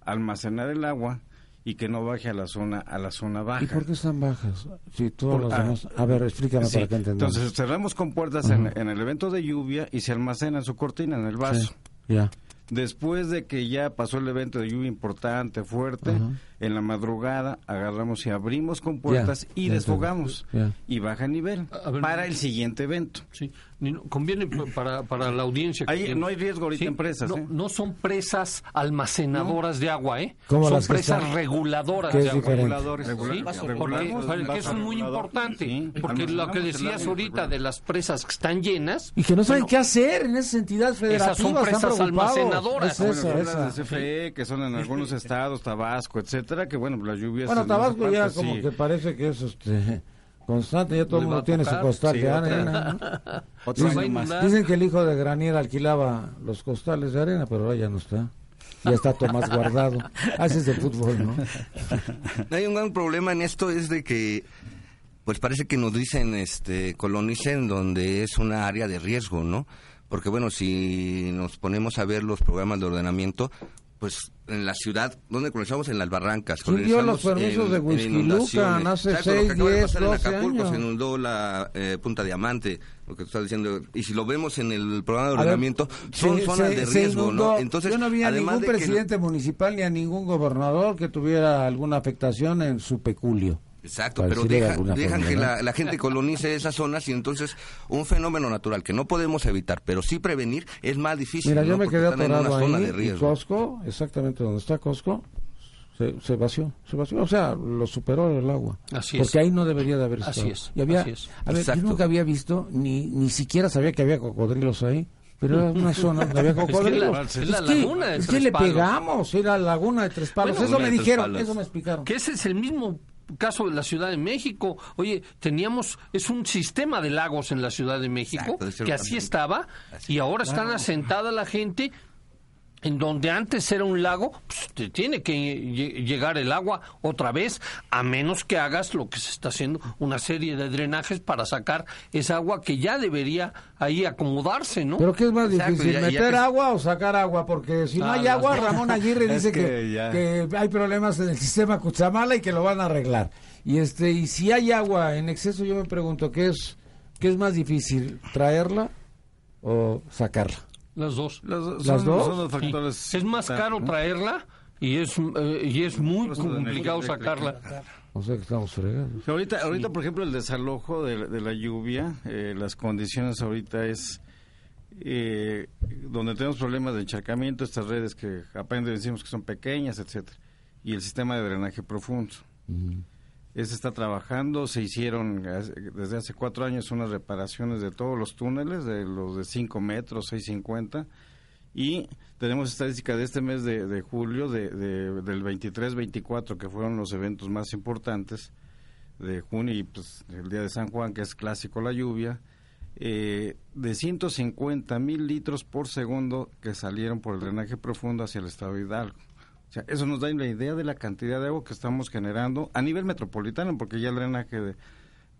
[SPEAKER 9] almacenar el agua y que no baje a la zona a la zona baja.
[SPEAKER 2] ¿Y por qué están bajas? Si todos los demás... A ver, explícame
[SPEAKER 9] Sí,
[SPEAKER 2] para que entendamos.
[SPEAKER 9] Entonces cerramos compuertas en, en el evento de lluvia y se almacena en su cortina, en el vaso.
[SPEAKER 2] Sí, ya.
[SPEAKER 9] Después de que ya pasó el evento de lluvia importante, fuerte. En la madrugada agarramos y abrimos compuertas
[SPEAKER 2] Ya,
[SPEAKER 9] y desfogamos y baja nivel
[SPEAKER 4] ver,
[SPEAKER 9] para el siguiente evento.
[SPEAKER 4] Sí, conviene para, para la audiencia. que
[SPEAKER 9] Ahí
[SPEAKER 4] tiene-
[SPEAKER 9] no hay riesgo ahorita
[SPEAKER 4] Sí,
[SPEAKER 9] en presas.
[SPEAKER 4] No,
[SPEAKER 9] ¿eh?
[SPEAKER 4] no son presas almacenadoras de agua, ¿eh?
[SPEAKER 2] ¿Cómo
[SPEAKER 4] son
[SPEAKER 2] las que
[SPEAKER 4] presas
[SPEAKER 2] están?
[SPEAKER 4] reguladoras
[SPEAKER 2] ¿Qué es
[SPEAKER 4] de agua.
[SPEAKER 9] Reguladores.
[SPEAKER 4] Sí, porque,
[SPEAKER 9] Reguladores.
[SPEAKER 4] eso es muy importante,
[SPEAKER 9] Sí.
[SPEAKER 4] porque lo que decías ahorita de las presas que están llenas,
[SPEAKER 2] Y que no saben
[SPEAKER 4] bueno,
[SPEAKER 2] qué hacer en esas entidades federativas.
[SPEAKER 4] son
[SPEAKER 2] están
[SPEAKER 4] presas almacenadoras.
[SPEAKER 2] Es
[SPEAKER 9] Bueno,
[SPEAKER 2] esa,
[SPEAKER 9] son
[SPEAKER 2] esa.
[SPEAKER 9] las de CFE, que son en algunos estados, Tabasco, etcétera, que bueno, las lluvias...
[SPEAKER 2] Bueno, Tabasco ya
[SPEAKER 9] parte
[SPEAKER 2] como
[SPEAKER 9] sí.
[SPEAKER 2] que parece que es este constante, ya todo el mundo tiene su costal
[SPEAKER 9] sí,
[SPEAKER 2] de arena. Dicen que el hijo de Granier alquilaba los costales de arena, pero ahora ya no está. Ya está Tomás guardado. Ah, ese es de fútbol, ¿no?
[SPEAKER 5] Hay un gran problema en esto es de que pues parece que nos dicen este colonicen donde es una área de riesgo, ¿no? Porque bueno, si nos ponemos a ver los programas de ordenamiento, pues en la ciudad, donde colonizamos en las barrancas,
[SPEAKER 2] ¿Quién dio los permisos de Huixquilucan
[SPEAKER 5] inundaciones.
[SPEAKER 2] hace
[SPEAKER 5] Exacto, lo que
[SPEAKER 2] seis,
[SPEAKER 5] acaba de
[SPEAKER 2] diez,
[SPEAKER 5] pasar en
[SPEAKER 2] 12
[SPEAKER 5] Acapulco,
[SPEAKER 2] años?
[SPEAKER 5] se inundó la eh, Punta Diamante, lo que tú estás diciendo, y si lo vemos en el programa de
[SPEAKER 2] A ver,
[SPEAKER 5] ordenamiento, son
[SPEAKER 2] se-
[SPEAKER 5] zonas
[SPEAKER 2] se-
[SPEAKER 5] de riesgo,
[SPEAKER 2] inundó.
[SPEAKER 5] ¿no? Entonces,
[SPEAKER 2] Yo no vi a
[SPEAKER 5] además
[SPEAKER 2] ningún
[SPEAKER 5] de
[SPEAKER 2] presidente municipal ni a ningún gobernador que tuviera alguna afectación en su peculio.
[SPEAKER 5] Exacto, pero
[SPEAKER 2] de
[SPEAKER 5] dejan
[SPEAKER 2] forma,
[SPEAKER 5] que
[SPEAKER 2] ¿no?
[SPEAKER 5] la, la gente colonice esas zonas y entonces un fenómeno natural que no podemos evitar, pero sí prevenir, es más difícil.
[SPEAKER 2] Mira, yo
[SPEAKER 5] ¿no?
[SPEAKER 2] me
[SPEAKER 5] Porque
[SPEAKER 2] quedé
[SPEAKER 5] están en una
[SPEAKER 2] atorado
[SPEAKER 5] zona
[SPEAKER 2] ahí
[SPEAKER 5] de
[SPEAKER 2] y
[SPEAKER 5] riesgo.
[SPEAKER 2] Costco, exactamente donde está Costco, se, se vació, se vació, o sea, lo superó el agua.
[SPEAKER 4] Así
[SPEAKER 2] porque
[SPEAKER 4] es.
[SPEAKER 2] ahí no debería de haber
[SPEAKER 4] Así
[SPEAKER 2] estado.
[SPEAKER 4] es,
[SPEAKER 2] Y había,
[SPEAKER 4] así es.
[SPEAKER 2] A ver,
[SPEAKER 5] Exacto.
[SPEAKER 2] yo nunca había visto, ni, ni siquiera sabía que había cocodrilos ahí. Pero era una zona donde había
[SPEAKER 4] que la-
[SPEAKER 2] cocodrilos.
[SPEAKER 4] es la laguna de
[SPEAKER 2] es que
[SPEAKER 4] Tres
[SPEAKER 2] le
[SPEAKER 4] Palos.
[SPEAKER 2] pegamos, era la laguna de Tres Palos.
[SPEAKER 4] Bueno,
[SPEAKER 2] eso me
[SPEAKER 5] de
[SPEAKER 2] dijeron,
[SPEAKER 5] Palos.
[SPEAKER 2] eso me explicaron.
[SPEAKER 4] que ese es el mismo caso de la Ciudad de México. Oye, teníamos, es un sistema de lagos en la Ciudad de México,
[SPEAKER 5] Exacto,
[SPEAKER 4] que así estaba, y ahora están asentada la gente en donde antes era un lago, pues, te tiene que lle- llegar el agua otra vez, a menos que hagas lo que se está haciendo, una serie de drenajes para sacar esa agua que ya debería ahí acomodarse, ¿no?
[SPEAKER 2] Pero ¿qué es más
[SPEAKER 5] Exacto,
[SPEAKER 2] difícil,
[SPEAKER 5] ya- ya
[SPEAKER 2] meter
[SPEAKER 5] que-
[SPEAKER 2] agua o sacar agua? Porque si no
[SPEAKER 4] Ah,
[SPEAKER 2] hay agua. Ramón Aguirre dice que,
[SPEAKER 9] que
[SPEAKER 2] que hay problemas en el sistema Cuchamala y que lo van a arreglar. Y este y si hay agua en exceso, yo me pregunto, ¿qué es, qué es más difícil, traerla o sacarla?
[SPEAKER 4] Las dos.
[SPEAKER 9] Las, son,
[SPEAKER 2] ¿Las dos?
[SPEAKER 9] son los
[SPEAKER 4] Sí.
[SPEAKER 9] factores...
[SPEAKER 4] Es más caro traerla y es, eh, y es muy complicado sacarla.
[SPEAKER 2] O sea que estamos fregados.
[SPEAKER 9] Ahorita, ahorita por ejemplo, el desalojo de, de la lluvia, eh, las condiciones ahorita es eh, donde tenemos problemas de encharcamiento, estas redes que apenas decimos que son pequeñas, etcétera, y el sistema de drenaje profundo. Ese está trabajando, se hicieron desde hace cuatro años unas reparaciones de todos los túneles, de los de 5 metros, 650, y tenemos estadística de este mes de, julio, de, de- del 23-24, que fueron los eventos más importantes de junio y pues el día de San Juan, que es clásico la lluvia, eh, de 150 mil litros por segundo que salieron por el drenaje profundo hacia el estado Hidalgo. Sea, eso nos da la idea de la cantidad de agua que estamos generando a nivel metropolitano, porque ya el drenaje de-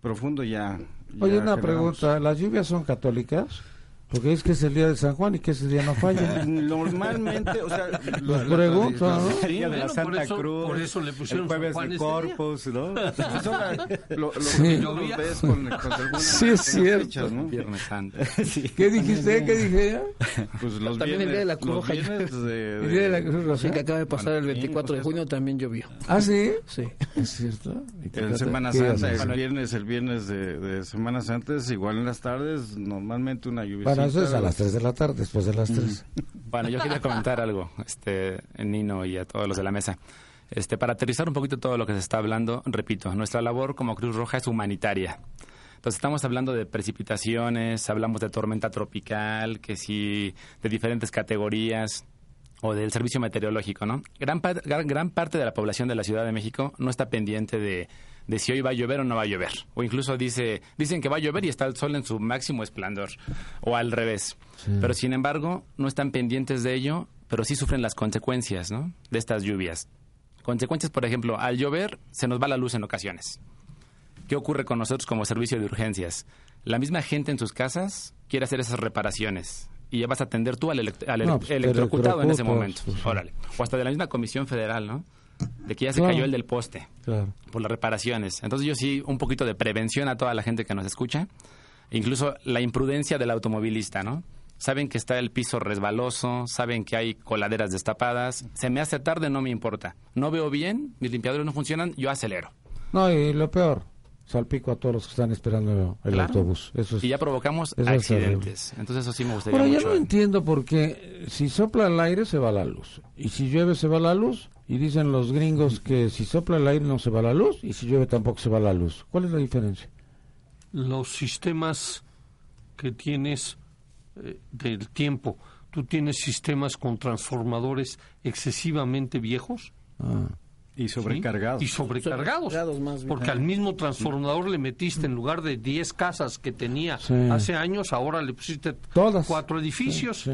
[SPEAKER 9] profundo ya...
[SPEAKER 2] Oye, una
[SPEAKER 9] generamos.
[SPEAKER 2] pregunta, ¿las lluvias son católicas? Porque es que es el día de San Juan y que ese día no falla.
[SPEAKER 9] Normalmente, o sea,
[SPEAKER 2] los pregunto, ¿no?
[SPEAKER 3] El día de la Santa
[SPEAKER 4] por eso,
[SPEAKER 3] Cruz.
[SPEAKER 4] Por eso le pusieron
[SPEAKER 3] el jueves
[SPEAKER 4] San Juan
[SPEAKER 3] de
[SPEAKER 4] este
[SPEAKER 3] Corpus, ¿no?
[SPEAKER 9] Eso la- lo, lo
[SPEAKER 2] Sí.
[SPEAKER 9] que tú ves con, con algunas
[SPEAKER 2] Sí, es cierto.
[SPEAKER 9] fechas, ¿no?
[SPEAKER 6] Viernes Santo.
[SPEAKER 2] ¿Qué dijiste? ¿Qué dije ya?
[SPEAKER 9] Pues los
[SPEAKER 7] También el día de la Cruz Roja.
[SPEAKER 9] viernes de-
[SPEAKER 2] El día de la Cruz
[SPEAKER 7] Sí,
[SPEAKER 2] Roja.
[SPEAKER 7] que acaba de pasar el
[SPEAKER 9] Bueno,
[SPEAKER 7] 24 de
[SPEAKER 9] pues
[SPEAKER 7] junio también llovió.
[SPEAKER 2] ¿Ah, sí?
[SPEAKER 7] Sí.
[SPEAKER 2] Es cierto. ¿Y qué
[SPEAKER 9] En? Semana
[SPEAKER 2] ¿Qué
[SPEAKER 9] Santa, el viernes, el viernes de, de Semana Santa es igual en las tardes, normalmente una lluvia.
[SPEAKER 2] Bueno, eso es a las 3 de la tarde, después de las 3.
[SPEAKER 6] Bueno, yo quería comentar algo, este, Nino y a todos los de la mesa. Este, para aterrizar un poquito todo lo que se está hablando, repito, nuestra labor como Cruz Roja es humanitaria. Entonces estamos hablando de precipitaciones, hablamos de tormenta tropical, que sí, de diferentes categorías o del servicio meteorológico, ¿no? Gran, gran, gran parte de la población de la Ciudad de México no está pendiente de, de si hoy va a llover o no va a llover. O incluso dice, dicen que va a llover y está el sol en su máximo esplendor. O al revés. Pero sin embargo, no están pendientes de ello, pero sí sufren las consecuencias, ¿no? De estas lluvias. Consecuencias, por ejemplo, al llover se nos va la luz en ocasiones. ¿Qué ocurre con nosotros como servicio de urgencias? La misma gente en sus casas quiere hacer esas reparaciones y ya vas a atender tú al, elect- al
[SPEAKER 2] No, pues,
[SPEAKER 6] electrocutado en ese momento.
[SPEAKER 2] pues.
[SPEAKER 6] Órale. O hasta de la misma Comisión Federal, ¿no? De que ya se
[SPEAKER 2] Claro.
[SPEAKER 6] cayó el del poste
[SPEAKER 2] Claro.
[SPEAKER 6] por las reparaciones. Entonces yo sí, un poquito de prevención a toda la gente que nos escucha. Incluso la imprudencia del automovilista, ¿no? Saben que está el piso resbaloso, saben que hay coladeras destapadas. Se me hace tarde, no me importa. No veo bien, mis limpiadores no funcionan, yo acelero.
[SPEAKER 2] No, y lo peor, salpico a todos los que están esperando el
[SPEAKER 6] Claro.
[SPEAKER 2] autobús. Eso es...
[SPEAKER 6] Y ya provocamos
[SPEAKER 2] Eso es
[SPEAKER 6] accidentes. Entonces eso sí me gustaría
[SPEAKER 2] Ahora, yo no entiendo por qué si sopla el aire se va la luz. Y si llueve se va la luz. Y dicen los gringos que si sopla el aire no se va la luz. Y si llueve tampoco se va la luz. ¿Cuál es la diferencia?
[SPEAKER 4] los sistemas que tienes eh, del tiempo, ¿tú tienes sistemas con transformadores excesivamente viejos?
[SPEAKER 2] Ah.
[SPEAKER 3] Y
[SPEAKER 4] ¿sí?
[SPEAKER 3] sobrecargados.
[SPEAKER 4] Y sobrecargados.
[SPEAKER 7] Sobrecargados más bien.
[SPEAKER 4] Porque al mismo transformador le metiste en lugar de 10 casas que tenía
[SPEAKER 2] Sí.
[SPEAKER 4] hace años, ahora le pusiste
[SPEAKER 2] Todas.
[SPEAKER 4] cuatro edificios,
[SPEAKER 2] Sí.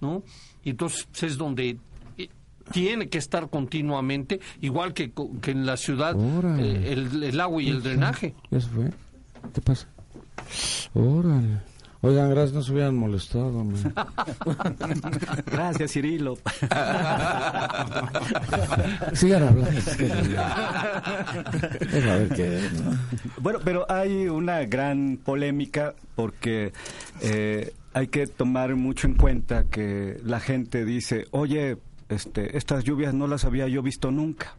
[SPEAKER 4] ¿no? Y entonces es donde eh, tiene que estar continuamente, igual que, que en la ciudad, eh, el, el agua y el drenaje.
[SPEAKER 2] ¿Ya se fue? ¿Qué pasa? Órale. Oigan, gracias, no se hubieran molestado.
[SPEAKER 3] Gracias, Cirilo.
[SPEAKER 2] Sigan hablando. Deja ver qué. ¿no?
[SPEAKER 3] Bueno, pero hay una gran polémica porque eh, hay que tomar mucho en cuenta que la gente dice, oye, este, estas lluvias no las había yo visto nunca.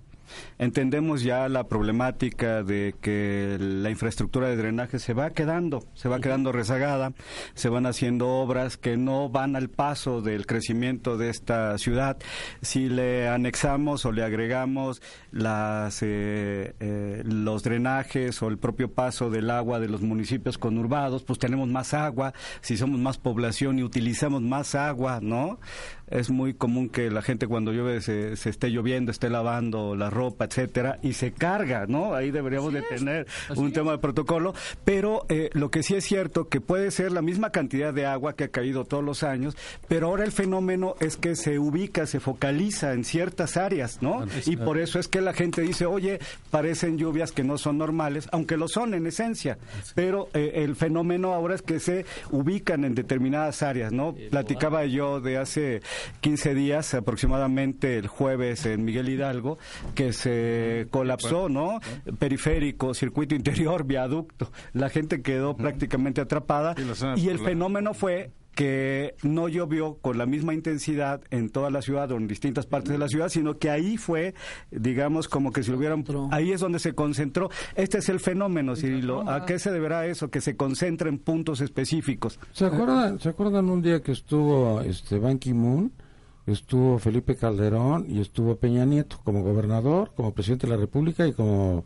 [SPEAKER 3] Entendemos ya la problemática de que la infraestructura de drenaje se va quedando, se va quedando rezagada, se van haciendo obras que no van al paso del crecimiento de esta ciudad. Si le anexamos o le agregamos las, eh, eh, los drenajes o el propio paso del agua de los municipios conurbados, pues tenemos más agua. Si somos más población y utilizamos más agua, ¿no? Es muy común que la gente cuando llueve se, se esté lloviendo, esté lavando la ropa, etcétera, y se carga, ¿no? Ahí deberíamos de tener un tema de protocolo, pero eh, lo que sí es cierto que puede ser la misma cantidad de agua que ha caído todos los años, pero ahora el fenómeno es que se ubica, se focaliza en ciertas áreas, ¿no? Y por eso es que la gente dice, oye, parecen lluvias que no son normales, aunque lo son en esencia, pero eh, el fenómeno ahora es que se ubican en determinadas áreas, ¿no? Platicaba yo de hace 15 días aproximadamente el jueves en Miguel Hidalgo que se colapsó, ¿no? Periférico, circuito interior, viaducto. La gente quedó prácticamente atrapada
[SPEAKER 9] zona
[SPEAKER 3] y el fenómeno fue que no llovió con la misma intensidad en toda la ciudad o en distintas partes de la ciudad, sino que ahí fue, digamos, como que si lo hubieran... Ahí es donde se concentró. Este es el fenómeno, Cirilo. ¿A qué se deberá eso? Que se concentra en puntos específicos.
[SPEAKER 2] ¿Se acuerdan, ¿Se acuerdan un día que estuvo este Ban Ki-moon? Estuvo Felipe Calderón y estuvo Peña Nieto como gobernador, como presidente de la República y como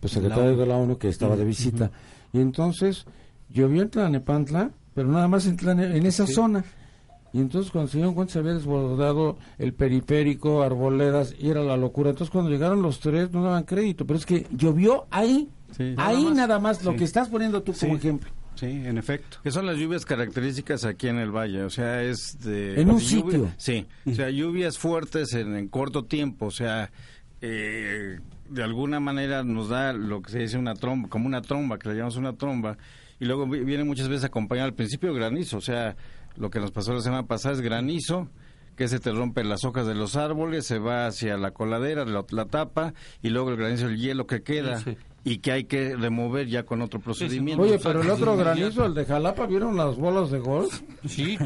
[SPEAKER 2] pues, secretario de la ONU que estaba de visita. Y entonces llovió en Tlanepantla, pero nada más en, en esa zona. Y entonces cuando se dieron cuenta se había desbordado el periférico, arboledas, y era la locura. Entonces cuando llegaron los tres no daban crédito, pero es que llovió ahí,
[SPEAKER 9] Sí.
[SPEAKER 2] ahí nada más, lo que estás poniendo tú como
[SPEAKER 3] Sí.
[SPEAKER 2] ejemplo.
[SPEAKER 3] Sí, en efecto.
[SPEAKER 9] Que son las lluvias características aquí en el valle, o sea, es de...
[SPEAKER 2] En un
[SPEAKER 9] lluvia-
[SPEAKER 2] sitio.
[SPEAKER 9] Sí, o sea, lluvias fuertes en, en corto tiempo, o sea, eh, de alguna manera nos da lo que se dice una tromba, como una tromba, que le llamamos una tromba, y luego viene muchas veces acompañado al principio granizo, o sea, lo que nos pasó la semana pasada es granizo, que se te rompen las hojas de los árboles, se va hacia la coladera, la, la tapa, y luego el granizo, el hielo que queda. Y que hay que remover ya con otro procedimiento.
[SPEAKER 2] Oye, pero el otro granizo, el de Jalapa, ¿vieron las bolas de golf?
[SPEAKER 4] Sí,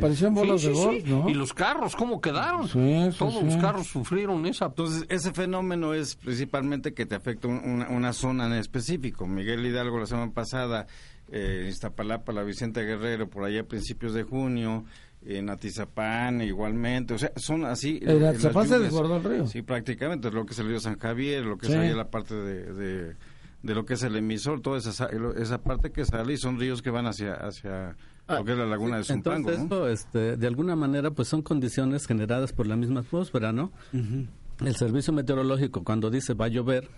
[SPEAKER 2] parecían bolas de golf, ¿no?
[SPEAKER 4] Y los carros, ¿cómo quedaron? Todos los carros sufrieron esa.
[SPEAKER 9] Entonces, ese fenómeno es principalmente que te afecta una, una zona en específico. Miguel Hidalgo la semana pasada, eh, Iztapalapa, la Vicente Guerrero, por allá a principios de junio, en Atizapán igualmente, o sea, son así.
[SPEAKER 2] ¿En Atizapán se desbordó el río?
[SPEAKER 9] Sí, prácticamente, lo que es el río San Javier, lo que es ahí la parte de, de, lo que es el emisor, toda esa, esa parte que sale y son ríos que van hacia, hacia ah, lo que es la laguna de Zumpango.
[SPEAKER 8] Entonces, esto, este, de alguna manera, pues son condiciones generadas por la misma atmósfera, ¿no? El servicio meteorológico, cuando dice va a llover,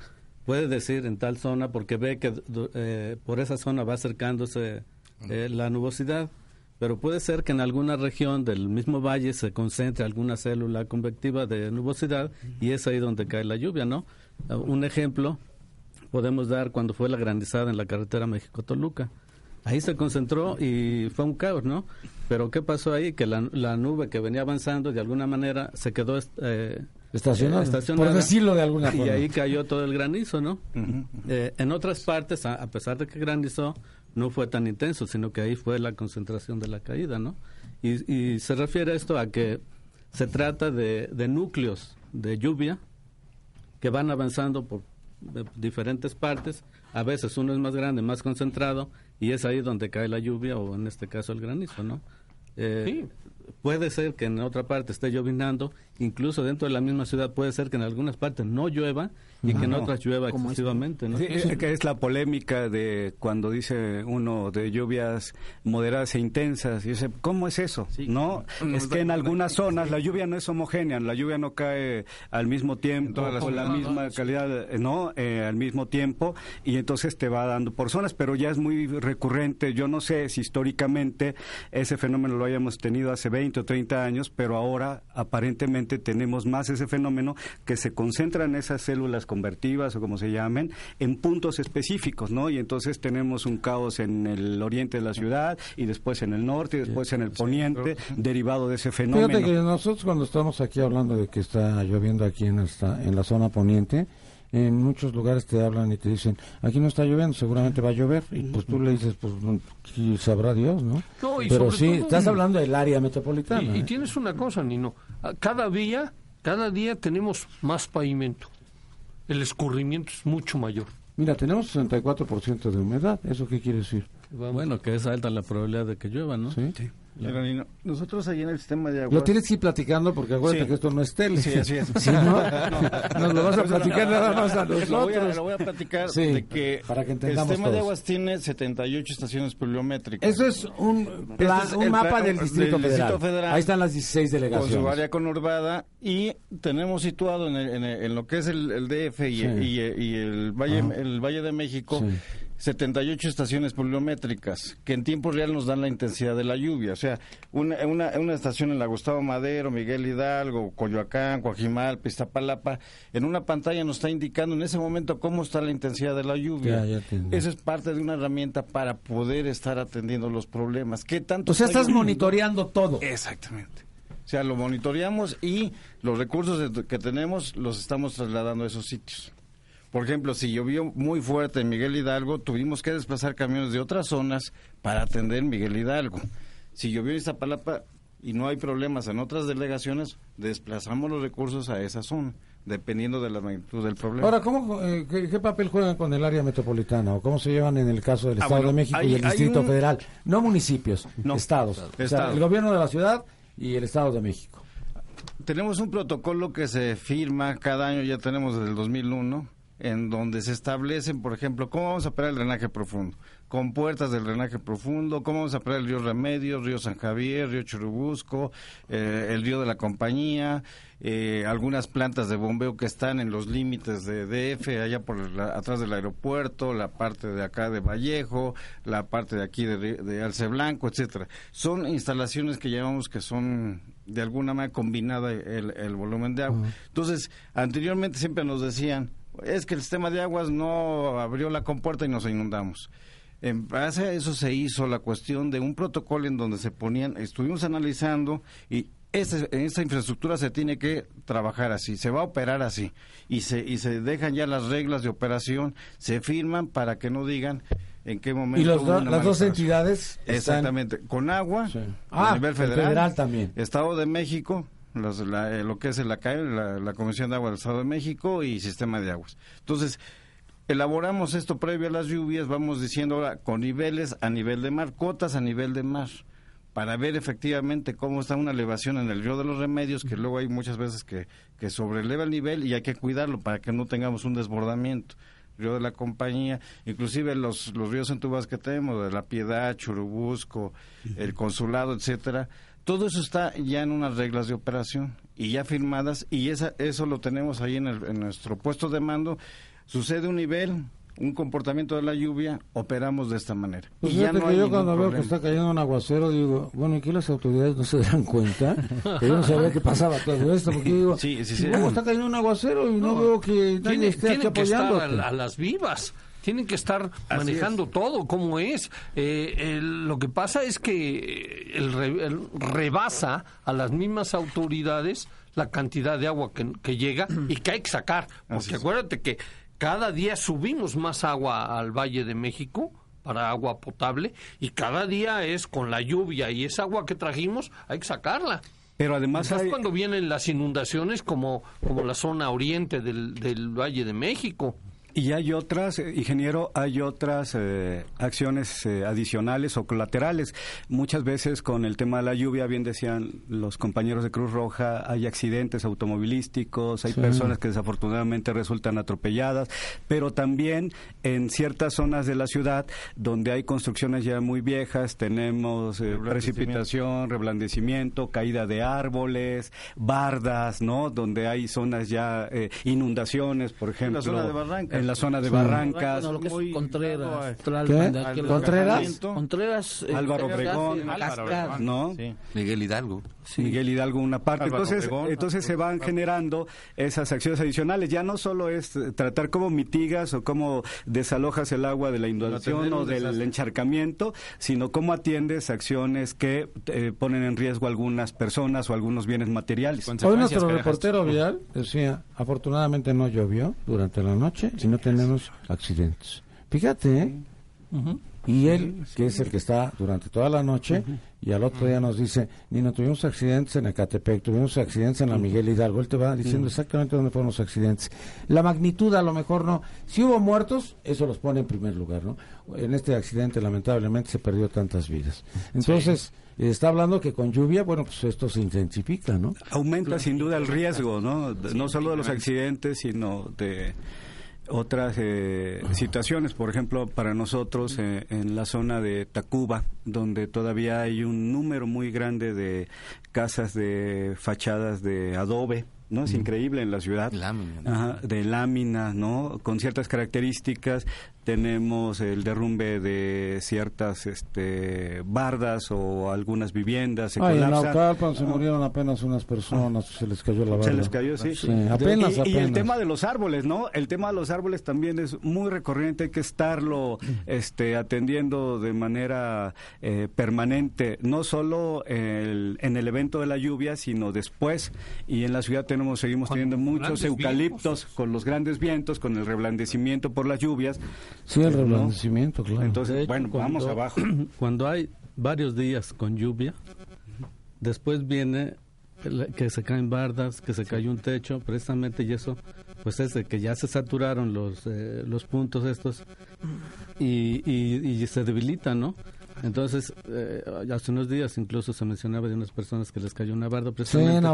[SPEAKER 8] puede decir en tal zona porque ve que eh, por esa zona va acercándose eh, la nubosidad pero puede ser que en alguna región del mismo valle se concentre alguna célula convectiva de nubosidad y es ahí donde cae la lluvia, ¿no? Uh, un ejemplo podemos dar cuando fue la granizada en la carretera México-Toluca. Ahí se concentró y fue un caos, ¿no? Pero ¿qué pasó ahí? Que la, nube que venía avanzando de alguna manera se quedó eh,
[SPEAKER 2] estacionada, por decirlo de alguna
[SPEAKER 8] forma. Y ahí cayó todo el granizo, ¿no? Eh, en otras partes, a, pesar de que granizó, no fue tan intenso, sino que ahí fue la concentración de la caída, ¿no? Y, se refiere esto a que se trata de, núcleos de lluvia que van avanzando por diferentes partes. A veces uno es más grande, más concentrado, y es ahí donde cae la lluvia o en este caso el granizo, ¿no? Eh, puede ser que en otra parte esté llovinando, incluso dentro de la misma ciudad puede ser que en algunas partes no llueva y que en otras llueva excesivamente. ¿no?
[SPEAKER 3] que es la polémica de cuando dice uno de lluvias moderadas e intensas. Y dice, ¿cómo es eso? no, es que en algunas zonas la lluvia no es homogénea, la lluvia no cae al mismo tiempo, con la misma calidad, no, eh, al mismo tiempo, y entonces te va dando por zonas, pero ya es muy recurrente. Yo no sé si históricamente ese fenómeno lo hayamos tenido hace 20 o 30 años, pero ahora aparentemente tenemos más ese fenómeno que se concentra en esas células convertivas o como se llamen, en puntos específicos, ¿no? Y entonces tenemos un caos en el oriente de la ciudad y después en el norte y después en el poniente, derivado de ese fenómeno.
[SPEAKER 2] Fíjate que nosotros cuando estamos aquí hablando de que está lloviendo aquí en, esta, en la zona poniente, en muchos lugares te hablan y te dicen, aquí no está lloviendo, seguramente va a llover. Y pues tú le dices, pues sabrá Dios, ¿no? Pero sí, estás hablando del área metropolitana.
[SPEAKER 4] Y, y, ¿eh? tienes una cosa, Nino, cada día, cada día tenemos más pavimento. El escurrimiento es mucho mayor.
[SPEAKER 2] Mira, tenemos 64% de humedad. ¿Eso qué quiere decir?
[SPEAKER 8] Bueno, que es alta la probabilidad de que llueva, ¿no?
[SPEAKER 2] Sí.
[SPEAKER 9] Nosotros allí en el sistema de agua...
[SPEAKER 2] Lo tienes que ir platicando porque acuérdate que esto no es tele.
[SPEAKER 9] Sí, así es.
[SPEAKER 2] ¿Sí, no? Nos lo vas a platicar nada más a nosotros. Lo voy
[SPEAKER 9] a, lo voy a platicar de que,
[SPEAKER 2] para que el
[SPEAKER 9] sistema de aguas tiene 78 estaciones pluviométricas.
[SPEAKER 2] Eso es un, plan, este un mapa del, distrito, federal. Ahí están las 16 delegaciones.
[SPEAKER 9] Con su área conurbada y tenemos situado en, en, lo que es el, DF y, y, el, Valle, el Valle de México... 78 estaciones pluviométricas que en tiempo real nos dan la intensidad de la lluvia. O sea, una, una, estación en la Gustavo Madero, Miguel Hidalgo, Coyoacán, Coajimal, Pistapalapa, en una pantalla nos está indicando en ese momento cómo está la intensidad de la lluvia. Eso es parte de una herramienta para poder estar atendiendo los problemas. ¿Qué tanto?
[SPEAKER 2] O sea, estás monitoreando todo.
[SPEAKER 9] Exactamente. O sea, lo monitoreamos y los recursos que tenemos los estamos trasladando a esos sitios. Por ejemplo, si llovió muy fuerte en Miguel Hidalgo, tuvimos que desplazar camiones de otras zonas para atender Miguel Hidalgo. Si llovió en Iztapalapa y no hay problemas en otras delegaciones, desplazamos los recursos a esa zona, dependiendo de la magnitud del problema.
[SPEAKER 2] Ahora, ¿cómo, eh, qué, papel juegan con el área metropolitana o cómo se llevan en el caso del ah, Estado de México y el Distrito Federal? No municipios, no, estados. O sea, el gobierno de la ciudad y el Estado de México.
[SPEAKER 9] Tenemos un protocolo que se firma cada año, ya tenemos desde el 2001, en donde se establecen, por ejemplo, cómo vamos a operar el drenaje profundo, con puertas del drenaje profundo, cómo vamos a operar el río Remedios, río San Javier, río Churubusco, eh, el río de la compañía, eh, algunas plantas de bombeo que están en los límites de DF, allá por atrás del aeropuerto, la parte de acá de Vallejo, la parte de aquí de, de Alce Blanco, etcétera. Son instalaciones que llamamos que son de alguna manera combinada el, volumen de agua. Entonces, anteriormente siempre nos decían, es que el sistema de aguas no abrió la compuerta y nos inundamos. En base a eso se hizo la cuestión de un protocolo en donde se ponían, estuvimos analizando y esta, esta infraestructura se tiene que trabajar así, se va a operar así y se, y se dejan ya las reglas de operación, se firman para que no digan en qué momento.
[SPEAKER 2] Y las dos entidades.
[SPEAKER 9] Exactamente, con agua,
[SPEAKER 2] a ah, nivel federal, también.
[SPEAKER 9] Estado de México, eh, lo que es la, la, la Comisión de Agua del Estado de México y Sistema de Aguas. Entonces, elaboramos esto previo a las lluvias, vamos diciendo ahora con niveles a nivel de mar, cotas a nivel de mar para ver efectivamente cómo está una elevación en el río de los remedios, que luego hay muchas veces que, que sobreleva el nivel y hay que cuidarlo para que no tengamos un desbordamiento. Río de la Compañía, inclusive los, los ríos entubas que tenemos, de La Piedad, Churubusco, el Consulado, etcétera, todo eso está ya en unas reglas de operación y ya firmadas y esa, eso lo tenemos ahí en, en nuestro puesto de mando. Sucede un nivel, un comportamiento de la lluvia, operamos de esta manera.
[SPEAKER 2] Pues y ya no que yo cuando veo que está cayendo un aguacero digo, bueno, aquí las autoridades no se dan cuenta, que yo no sabía que pasaba todo esto, porque digo, sí, sí, sí. ¿cómo está cayendo un aguacero y no, veo que nadie esté aquí apoyando?
[SPEAKER 4] Que estar a, las vivas tienen que estar manejando todo como es. Eh, lo que pasa es que el, rebasa a las mismas autoridades la cantidad de agua que, que llega y que hay que sacar. Porque acuérdate que cada día subimos más agua al Valle de México para agua potable y cada día es con la lluvia y esa agua que trajimos hay que sacarla.
[SPEAKER 3] Pero además
[SPEAKER 4] es cuando vienen las inundaciones como, como la zona oriente del, del Valle de México.
[SPEAKER 3] Y hay otras, eh, ingeniero, hay otras eh, acciones eh, adicionales o colaterales. Muchas veces con el tema de la lluvia, bien decían los compañeros de Cruz Roja, hay accidentes automovilísticos, hay personas que desafortunadamente resultan atropelladas, pero también en ciertas zonas de la ciudad donde hay construcciones ya muy viejas, tenemos precipitación, reblandecimiento, caída de árboles, bardas, ¿no? Donde hay zonas ya inundaciones, por ejemplo.
[SPEAKER 9] En la zona de Barranca
[SPEAKER 3] en la zona de Barrancas.
[SPEAKER 7] Contreras.
[SPEAKER 2] Contreras.
[SPEAKER 7] Contreras.
[SPEAKER 3] Eh, Álvaro Obregón. ¿no?
[SPEAKER 5] Miguel Hidalgo.
[SPEAKER 3] Miguel Hidalgo una parte. entonces, entonces se van generando esas acciones adicionales. Ya no solo es tratar cómo mitigas o cómo desalojas el agua de la inundación o del encharcamiento, sino cómo atiendes acciones que eh, ponen en riesgo algunas personas o algunos bienes materiales.
[SPEAKER 2] Hoy nuestro reportero vial decía, afortunadamente no llovió durante la noche, no tenemos accidentes. Fíjate, ¿eh? Y él, que es el que está durante toda la noche, y al otro día nos dice, ni no tuvimos accidentes en Ecatepec, tuvimos accidentes en la Miguel Hidalgo. Él te va diciendo exactamente dónde fueron los accidentes. La magnitud a lo mejor no. Si hubo muertos, eso los pone en primer lugar, ¿no? En este accidente lamentablemente se perdió tantas vidas. Entonces... está hablando que con lluvia, bueno, pues esto se intensifica, ¿no?
[SPEAKER 3] Aumenta sin duda el riesgo, ¿no? no solo de los accidentes, sino de otras eh, situaciones, por ejemplo, para nosotros eh, en la zona de Tacuba, donde todavía hay un número muy grande de casas de fachadas de adobe, ¿no? Es increíble en la ciudad. de láminas, ¿no? Con ciertas características tenemos el derrumbe de ciertas este, bardas o algunas viviendas.
[SPEAKER 2] Se Ay, en Naucalpan se murieron apenas unas personas, se les cayó la barda.
[SPEAKER 3] Se les cayó, sí.
[SPEAKER 2] apenas,
[SPEAKER 3] y, el tema de los árboles, ¿no? El tema de los árboles también es muy recurrente, hay que estarlo este, atendiendo de manera eh, permanente, no solo el, en el evento de la lluvia, sino después. Y en la ciudad tenemos seguimos teniendo muchos eucaliptos con los grandes vientos, con el reblandecimiento por las lluvias.
[SPEAKER 2] Sí, el reblandecimiento, claro.
[SPEAKER 3] Entonces, bueno, vamos abajo.
[SPEAKER 8] Cuando hay varios días con lluvia, después viene que se caen bardas, que se cayó un techo, precisamente y eso, pues es de que ya se saturaron los, eh, los puntos estos y, y, se debilitan, ¿no? Entonces, eh, hace unos días incluso se mencionaba de unas personas que les cayó una barda precisamente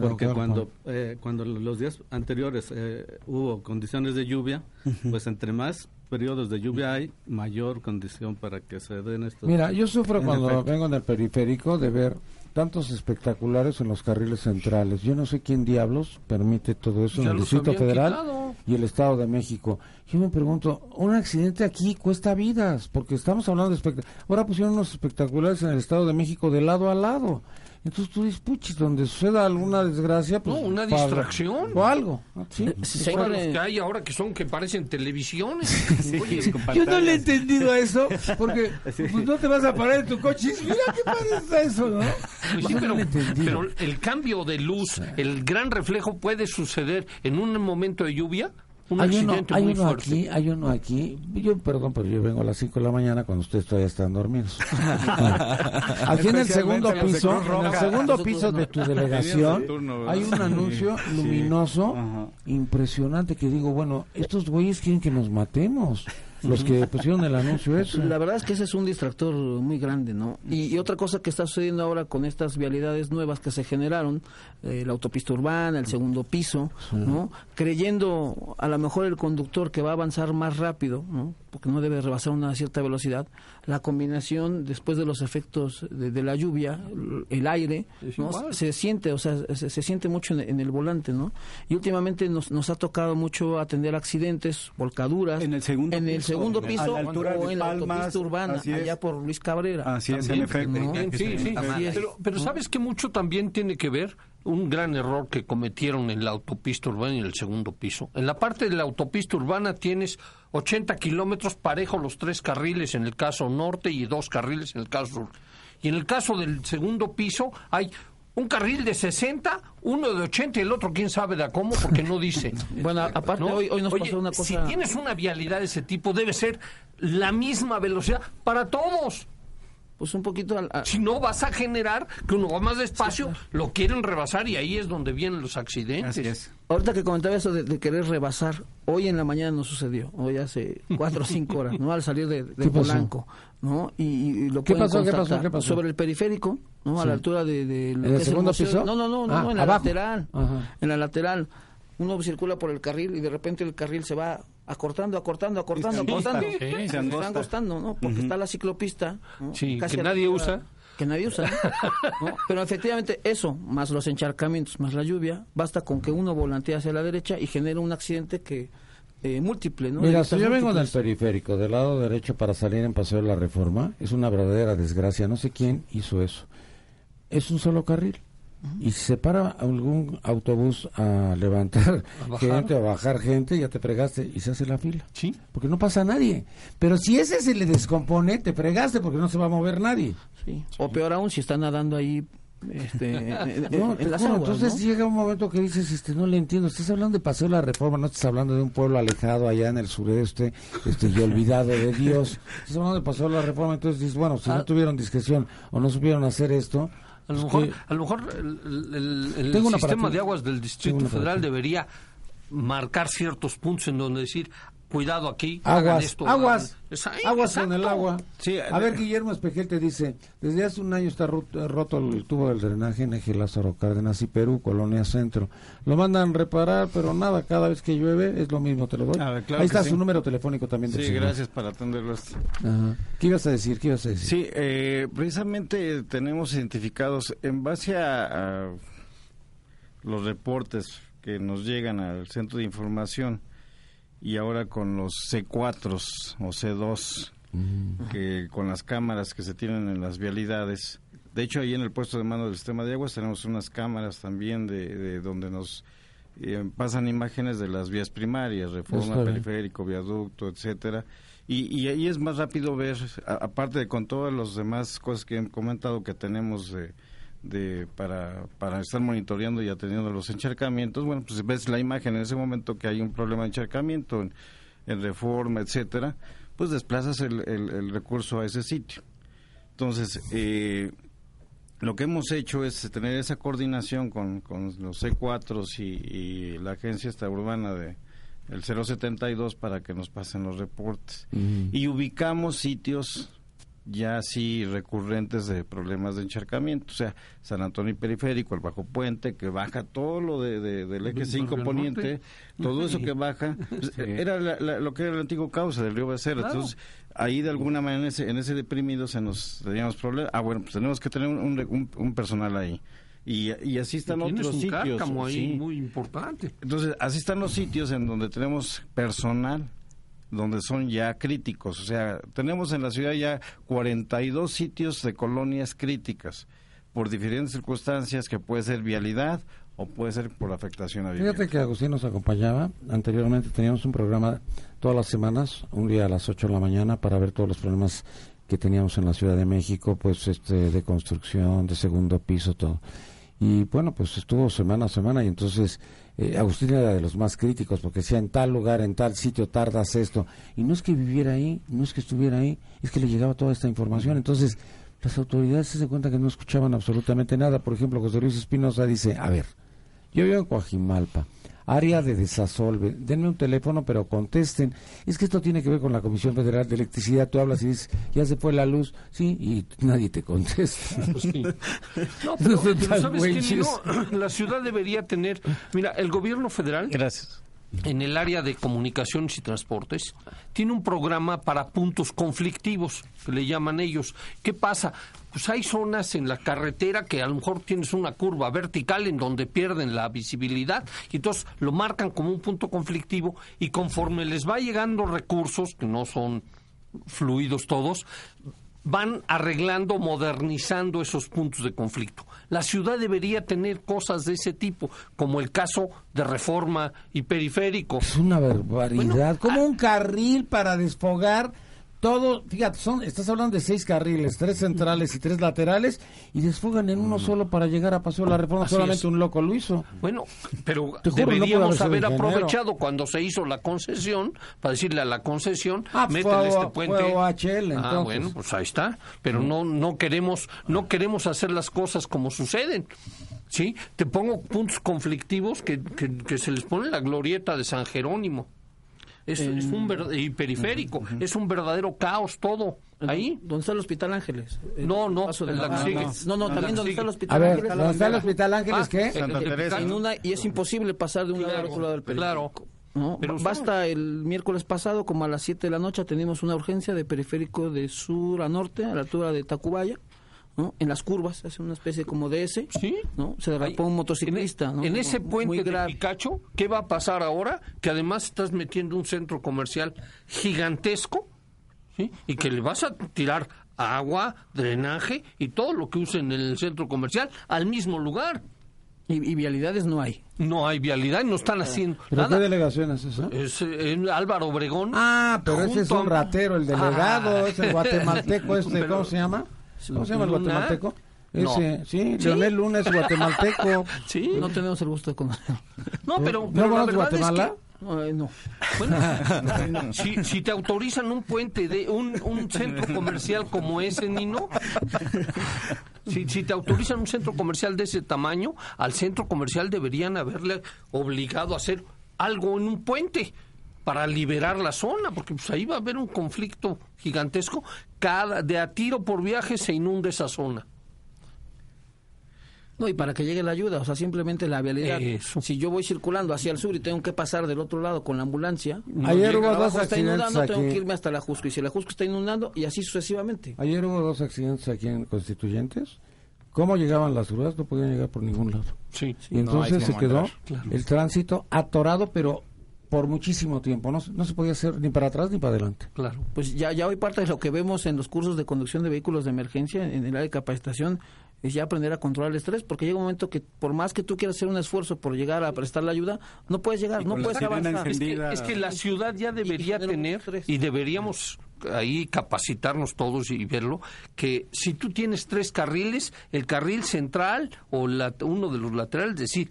[SPEAKER 8] porque cuando eh, cuando los días anteriores eh, hubo condiciones de lluvia, pues entre más periodos de lluvia hay, mayor condición para que se den estos.
[SPEAKER 2] Mira, yo sufro cuando vengo en el periférico de ver tantos espectaculares en los carriles centrales. Yo no sé quién diablos permite todo eso en el Distrito Federal y el Estado de México. Yo me pregunto, un accidente aquí cuesta vidas, porque estamos hablando de espectaculares. Ahora pusieron unos espectaculares en el Estado de México de lado a lado. Entonces tú dices, puchis, donde suceda alguna desgracia, pues...
[SPEAKER 4] No, una distracción.
[SPEAKER 2] O algo. ¿sí?
[SPEAKER 4] sí los que hay ahora que son que parecen televisiones.
[SPEAKER 2] yo no le he entendido a eso, porque pues, no te vas a parar en tu coche y mira qué padre eso, ¿no?
[SPEAKER 4] Pues pero, pero el cambio de luz, el gran reflejo puede suceder en un momento de lluvia
[SPEAKER 2] hay uno, hay uno aquí, hay uno aquí. Yo, perdón, pero yo vengo a las 5 de la mañana cuando ustedes todavía están dormidos. aquí en el segundo piso, en el segundo piso de tu delegación, hay un anuncio luminoso, impresionante, que digo, bueno, estos güeyes quieren que nos matemos los que pusieron el anuncio eso.
[SPEAKER 7] La verdad es que ese es un distractor muy grande, ¿no? Y, otra cosa que está sucediendo ahora con estas vialidades nuevas que se generaron, eh, la autopista urbana, el segundo piso, ¿no? Creyendo a lo mejor el conductor que va a avanzar más rápido, ¿no? Porque no debe rebasar una cierta velocidad, la combinación después de los efectos de, la lluvia, el aire, se siente, o sea, se, siente mucho en, el volante, ¿no? Y últimamente nos, nos ha tocado mucho atender accidentes, volcaduras.
[SPEAKER 3] En el segundo
[SPEAKER 7] en el segundo piso o en la autopista urbana, allá por Luis Cabrera.
[SPEAKER 3] Así es, en efecto.
[SPEAKER 4] Sí, sí, pero, pero sabes que mucho también tiene que ver un gran error que cometieron en la autopista urbana y en el segundo piso. En la parte de la autopista urbana tienes 80 kilómetros parejo los tres carriles en el caso norte y dos carriles en el caso sur. Y en el caso del segundo piso hay un carril de 60, uno de 80 y el otro quién sabe de cómo porque no dice.
[SPEAKER 7] bueno, aparte hoy, hoy nos pasó una cosa.
[SPEAKER 4] Si tienes una vialidad de ese tipo debe ser la misma velocidad para todos
[SPEAKER 7] pues un poquito al,
[SPEAKER 4] si no vas a generar que uno va más despacio lo quieren rebasar y ahí es donde vienen los accidentes.
[SPEAKER 7] Ahorita que comentaba eso de, querer rebasar hoy en la mañana no sucedió hoy hace cuatro o cinco horas no al salir de, de Polanco no y, lo
[SPEAKER 2] ¿Qué pasó, ¿Qué pasó, ¿Qué pasó?
[SPEAKER 7] sobre el periférico no a la altura de, de
[SPEAKER 2] ¿En el segundo piso
[SPEAKER 7] no no no, no ah, en la lateral. En la lateral uno circula por el carril y de repente el carril se va acortando, acortando, acortando, acortando. se están angostando, ¿no? Porque está la ciclopista.
[SPEAKER 4] Sí, que nadie usa.
[SPEAKER 7] Que nadie usa. Pero efectivamente eso, más los encharcamientos, más la lluvia, basta con que uno volantee hacia la derecha y genere un accidente que eh, múltiple, ¿no?
[SPEAKER 2] Mira, si yo vengo del periférico, del lado derecho para salir en Paseo de la Reforma, es una verdadera desgracia. No sé quién hizo eso. Es un solo carril y si se para algún autobús a levantar gente, a bajar gente, ya te fregaste y se hace la fila.
[SPEAKER 4] Sí.
[SPEAKER 2] Porque no pasa nadie. Pero si ese se le descompone, te fregaste porque no se va a mover nadie.
[SPEAKER 7] Sí. O peor aún, si está nadando ahí este,
[SPEAKER 2] entonces llega un momento que dices, este, no le entiendo, estás hablando de Paseo de la Reforma, no estás hablando de un pueblo alejado allá en el sureste, este, y olvidado de Dios, estás hablando de Paseo de la Reforma, entonces dices, bueno, si no ah. tuvieron discreción o no supieron hacer esto,
[SPEAKER 4] a lo mejor, a lo mejor el, sistema de aguas del Distrito Federal debería marcar ciertos puntos en donde decir cuidado aquí,
[SPEAKER 2] aguas,
[SPEAKER 4] esto,
[SPEAKER 2] aguas, aguas en el agua. a ver, Guillermo Espejel te dice, desde hace un año está roto, el tubo del drenaje en Eje Lázaro Cárdenas y Perú, Colonia Centro. Lo mandan reparar, pero nada, cada vez que llueve es lo mismo, te lo doy. Ahí está su número telefónico también.
[SPEAKER 9] Sí, gracias para atenderlos.
[SPEAKER 2] ¿Qué ibas a decir? ¿Qué ibas a decir?
[SPEAKER 9] Sí, eh, precisamente tenemos identificados en base a los reportes que nos llegan al centro de información y ahora con los C4 o C2, mm. que con las cámaras que se tienen en las vialidades. De hecho, ahí en el puesto de mando del sistema de aguas tenemos unas cámaras también de, donde nos eh, pasan imágenes de las vías primarias, reforma, periférico, viaducto, etcétera. Y, y ahí es más rápido ver, aparte de con todas las demás cosas que he comentado que tenemos de de para, para estar monitoreando y atendiendo los encharcamientos, bueno, pues ves la imagen en ese momento que hay un problema de encharcamiento en, reforma, etcétera, pues desplazas el, el, recurso a ese sitio. Entonces, eh, lo que hemos hecho es tener esa coordinación con, con los C4 y, y la agencia esta urbana de el 072 para que nos pasen los reportes. Y ubicamos sitios ya así recurrentes de problemas de encharcamiento, o sea, San Antonio Periférico, el Bajo Puente, que baja todo lo de, del eje 5 poniente, todo eso que baja, pues, era lo que era la antigua causa del río Becerra, entonces ahí de alguna manera en ese, en ese deprimido se nos teníamos problemas, ah bueno, pues tenemos que tener un, un, personal ahí. Y, y, así están otros un sitios.
[SPEAKER 4] ahí muy importante.
[SPEAKER 9] Entonces, así están los sitios en donde tenemos personal donde son ya críticos. O sea, tenemos en la ciudad ya 42 sitios de colonias críticas. por diferentes circunstancias que puede ser vialidad o puede ser por afectación a
[SPEAKER 2] vivienda. Fíjate que Agustín nos acompañaba. Anteriormente teníamos un programa todas las semanas, un día a las 8 de la mañana, para ver todos los problemas que teníamos en la Ciudad de México, pues este de construcción, de segundo piso, todo. Y bueno, pues estuvo semana a semana y entonces eh, Agustín era de los más críticos porque decía en tal lugar, en tal sitio tardas esto. Y no es que viviera ahí, no es que estuviera ahí, es que le llegaba toda esta información. Entonces las autoridades se dan cuenta que no escuchaban absolutamente nada. Por ejemplo, José Luis Espinosa dice, a ver, yo vivo en Coajimalpa, área de desasolve, denme un teléfono, pero contesten. Es que esto tiene que ver con la Comisión Federal de Electricidad. Tú hablas y dices, ya se fue la luz, sí, y nadie te contesta. Pues
[SPEAKER 4] no, pero, ¿sabes que no, la ciudad debería tener, mira, el gobierno federal.
[SPEAKER 8] Gracias
[SPEAKER 4] en el área de comunicaciones y transportes, tiene un programa para puntos conflictivos, que le llaman ellos. ¿Qué pasa? Pues hay zonas en la carretera que a lo mejor tienes una curva vertical en donde pierden la visibilidad y entonces lo marcan como un punto conflictivo y conforme les va llegando recursos, que no son fluidos todos, van arreglando, modernizando esos puntos de conflicto. La ciudad debería tener cosas de ese tipo, como el caso de reforma y periférico.
[SPEAKER 2] Es una barbaridad, como un carril para desfogar todo, fíjate, son, estás hablando de seis carriles, tres centrales y tres laterales, y desfogan en uno mm. solo para llegar a Paseo de la Reforma. Solamente un loco lo hizo.
[SPEAKER 4] Bueno, pero deberíamos haber aprovechado cuando se hizo la concesión para decirle a la concesión, ah, pues métele este puente. ah, bueno, pues ahí está. Pero no, no queremos, no queremos hacer las cosas como suceden. ¿Sí? Te pongo puntos conflictivos que, que se les pone la glorieta de San Jerónimo. Es, un y periférico, es un verdadero caos todo. Ahí.
[SPEAKER 7] ¿Dónde está el Hospital Ángeles?
[SPEAKER 4] No, no,
[SPEAKER 7] No, no, también donde está el Hospital
[SPEAKER 2] Ángeles. ¿Dónde está el Hospital Ángeles qué?
[SPEAKER 7] Santa Teresa. y es imposible pasar de un lado al otro lado del periférico. Claro. ¿no? Pero Basta el miércoles pasado, como a las 7 de la noche, tenemos una urgencia de periférico de sur a norte, a la altura de Tacubaya en las curvas, hace una especie como de ese, ¿Sí? ¿no? Se derrapó un motociclista,
[SPEAKER 4] En, ese puente de Picacho, ¿qué va a pasar ahora? Que además estás metiendo un centro comercial gigantesco, ¿sí? Y que le vas a tirar agua, drenaje y todo lo que usen en el centro comercial al mismo lugar.
[SPEAKER 7] Y, vialidades no hay.
[SPEAKER 4] No hay vialidad, no están haciendo
[SPEAKER 2] ¿Pero qué delegación es esa?
[SPEAKER 4] Es Álvaro Obregón.
[SPEAKER 2] Ah, pero ese es un ratero, el delegado, ah. es el guatemalteco este, ¿cómo se llama? ¿Cómo se llama el guatemalteco? Ese, sí, Leonel Luna es guatemalteco.
[SPEAKER 7] Sí. No tenemos el gusto de conocerlo.
[SPEAKER 4] No, pero, pero ¿No
[SPEAKER 2] la Guatemala?
[SPEAKER 7] no.
[SPEAKER 4] Bueno, si, si, te autorizan un puente de un, un centro comercial como ese, Nino, si, si, te autorizan un centro comercial de ese tamaño, al centro comercial deberían haberle obligado a hacer algo en un puente para liberar la zona, porque pues ahí va a haber un conflicto gigantesco. Cada, de a tiro por viaje se inunda esa zona.
[SPEAKER 7] No, y para que llegue la ayuda, o sea, simplemente la vialidad. Si yo voy circulando hacia el sur y tengo que pasar del otro lado con la ambulancia,
[SPEAKER 2] ayer hubo dos accidentes aquí.
[SPEAKER 7] tengo que irme hasta la Jusco, y si la Jusco está inundando, y así sucesivamente.
[SPEAKER 2] Ayer hubo dos accidentes aquí en Constituyentes. ¿Cómo llegaban las grúas? No podían llegar por ningún lado.
[SPEAKER 4] Sí,
[SPEAKER 2] y entonces se quedó el tránsito atorado, pero por muchísimo tiempo. No, no se podía hacer ni para atrás ni para adelante.
[SPEAKER 7] Claro. Pues ya, ya hoy parte de lo que vemos en los cursos de conducción de vehículos de emergencia, en el área de capacitación, es ya aprender a controlar el estrés, porque llega un momento que por más que tú quieras hacer un esfuerzo por llegar a prestar la ayuda, no puedes llegar, no puedes avanzar.
[SPEAKER 4] Es que, es que, la ciudad ya debería tener, y deberíamos ahí capacitarnos todos y verlo, que si tú tienes tres carriles, el carril central o la, uno de los laterales, decir,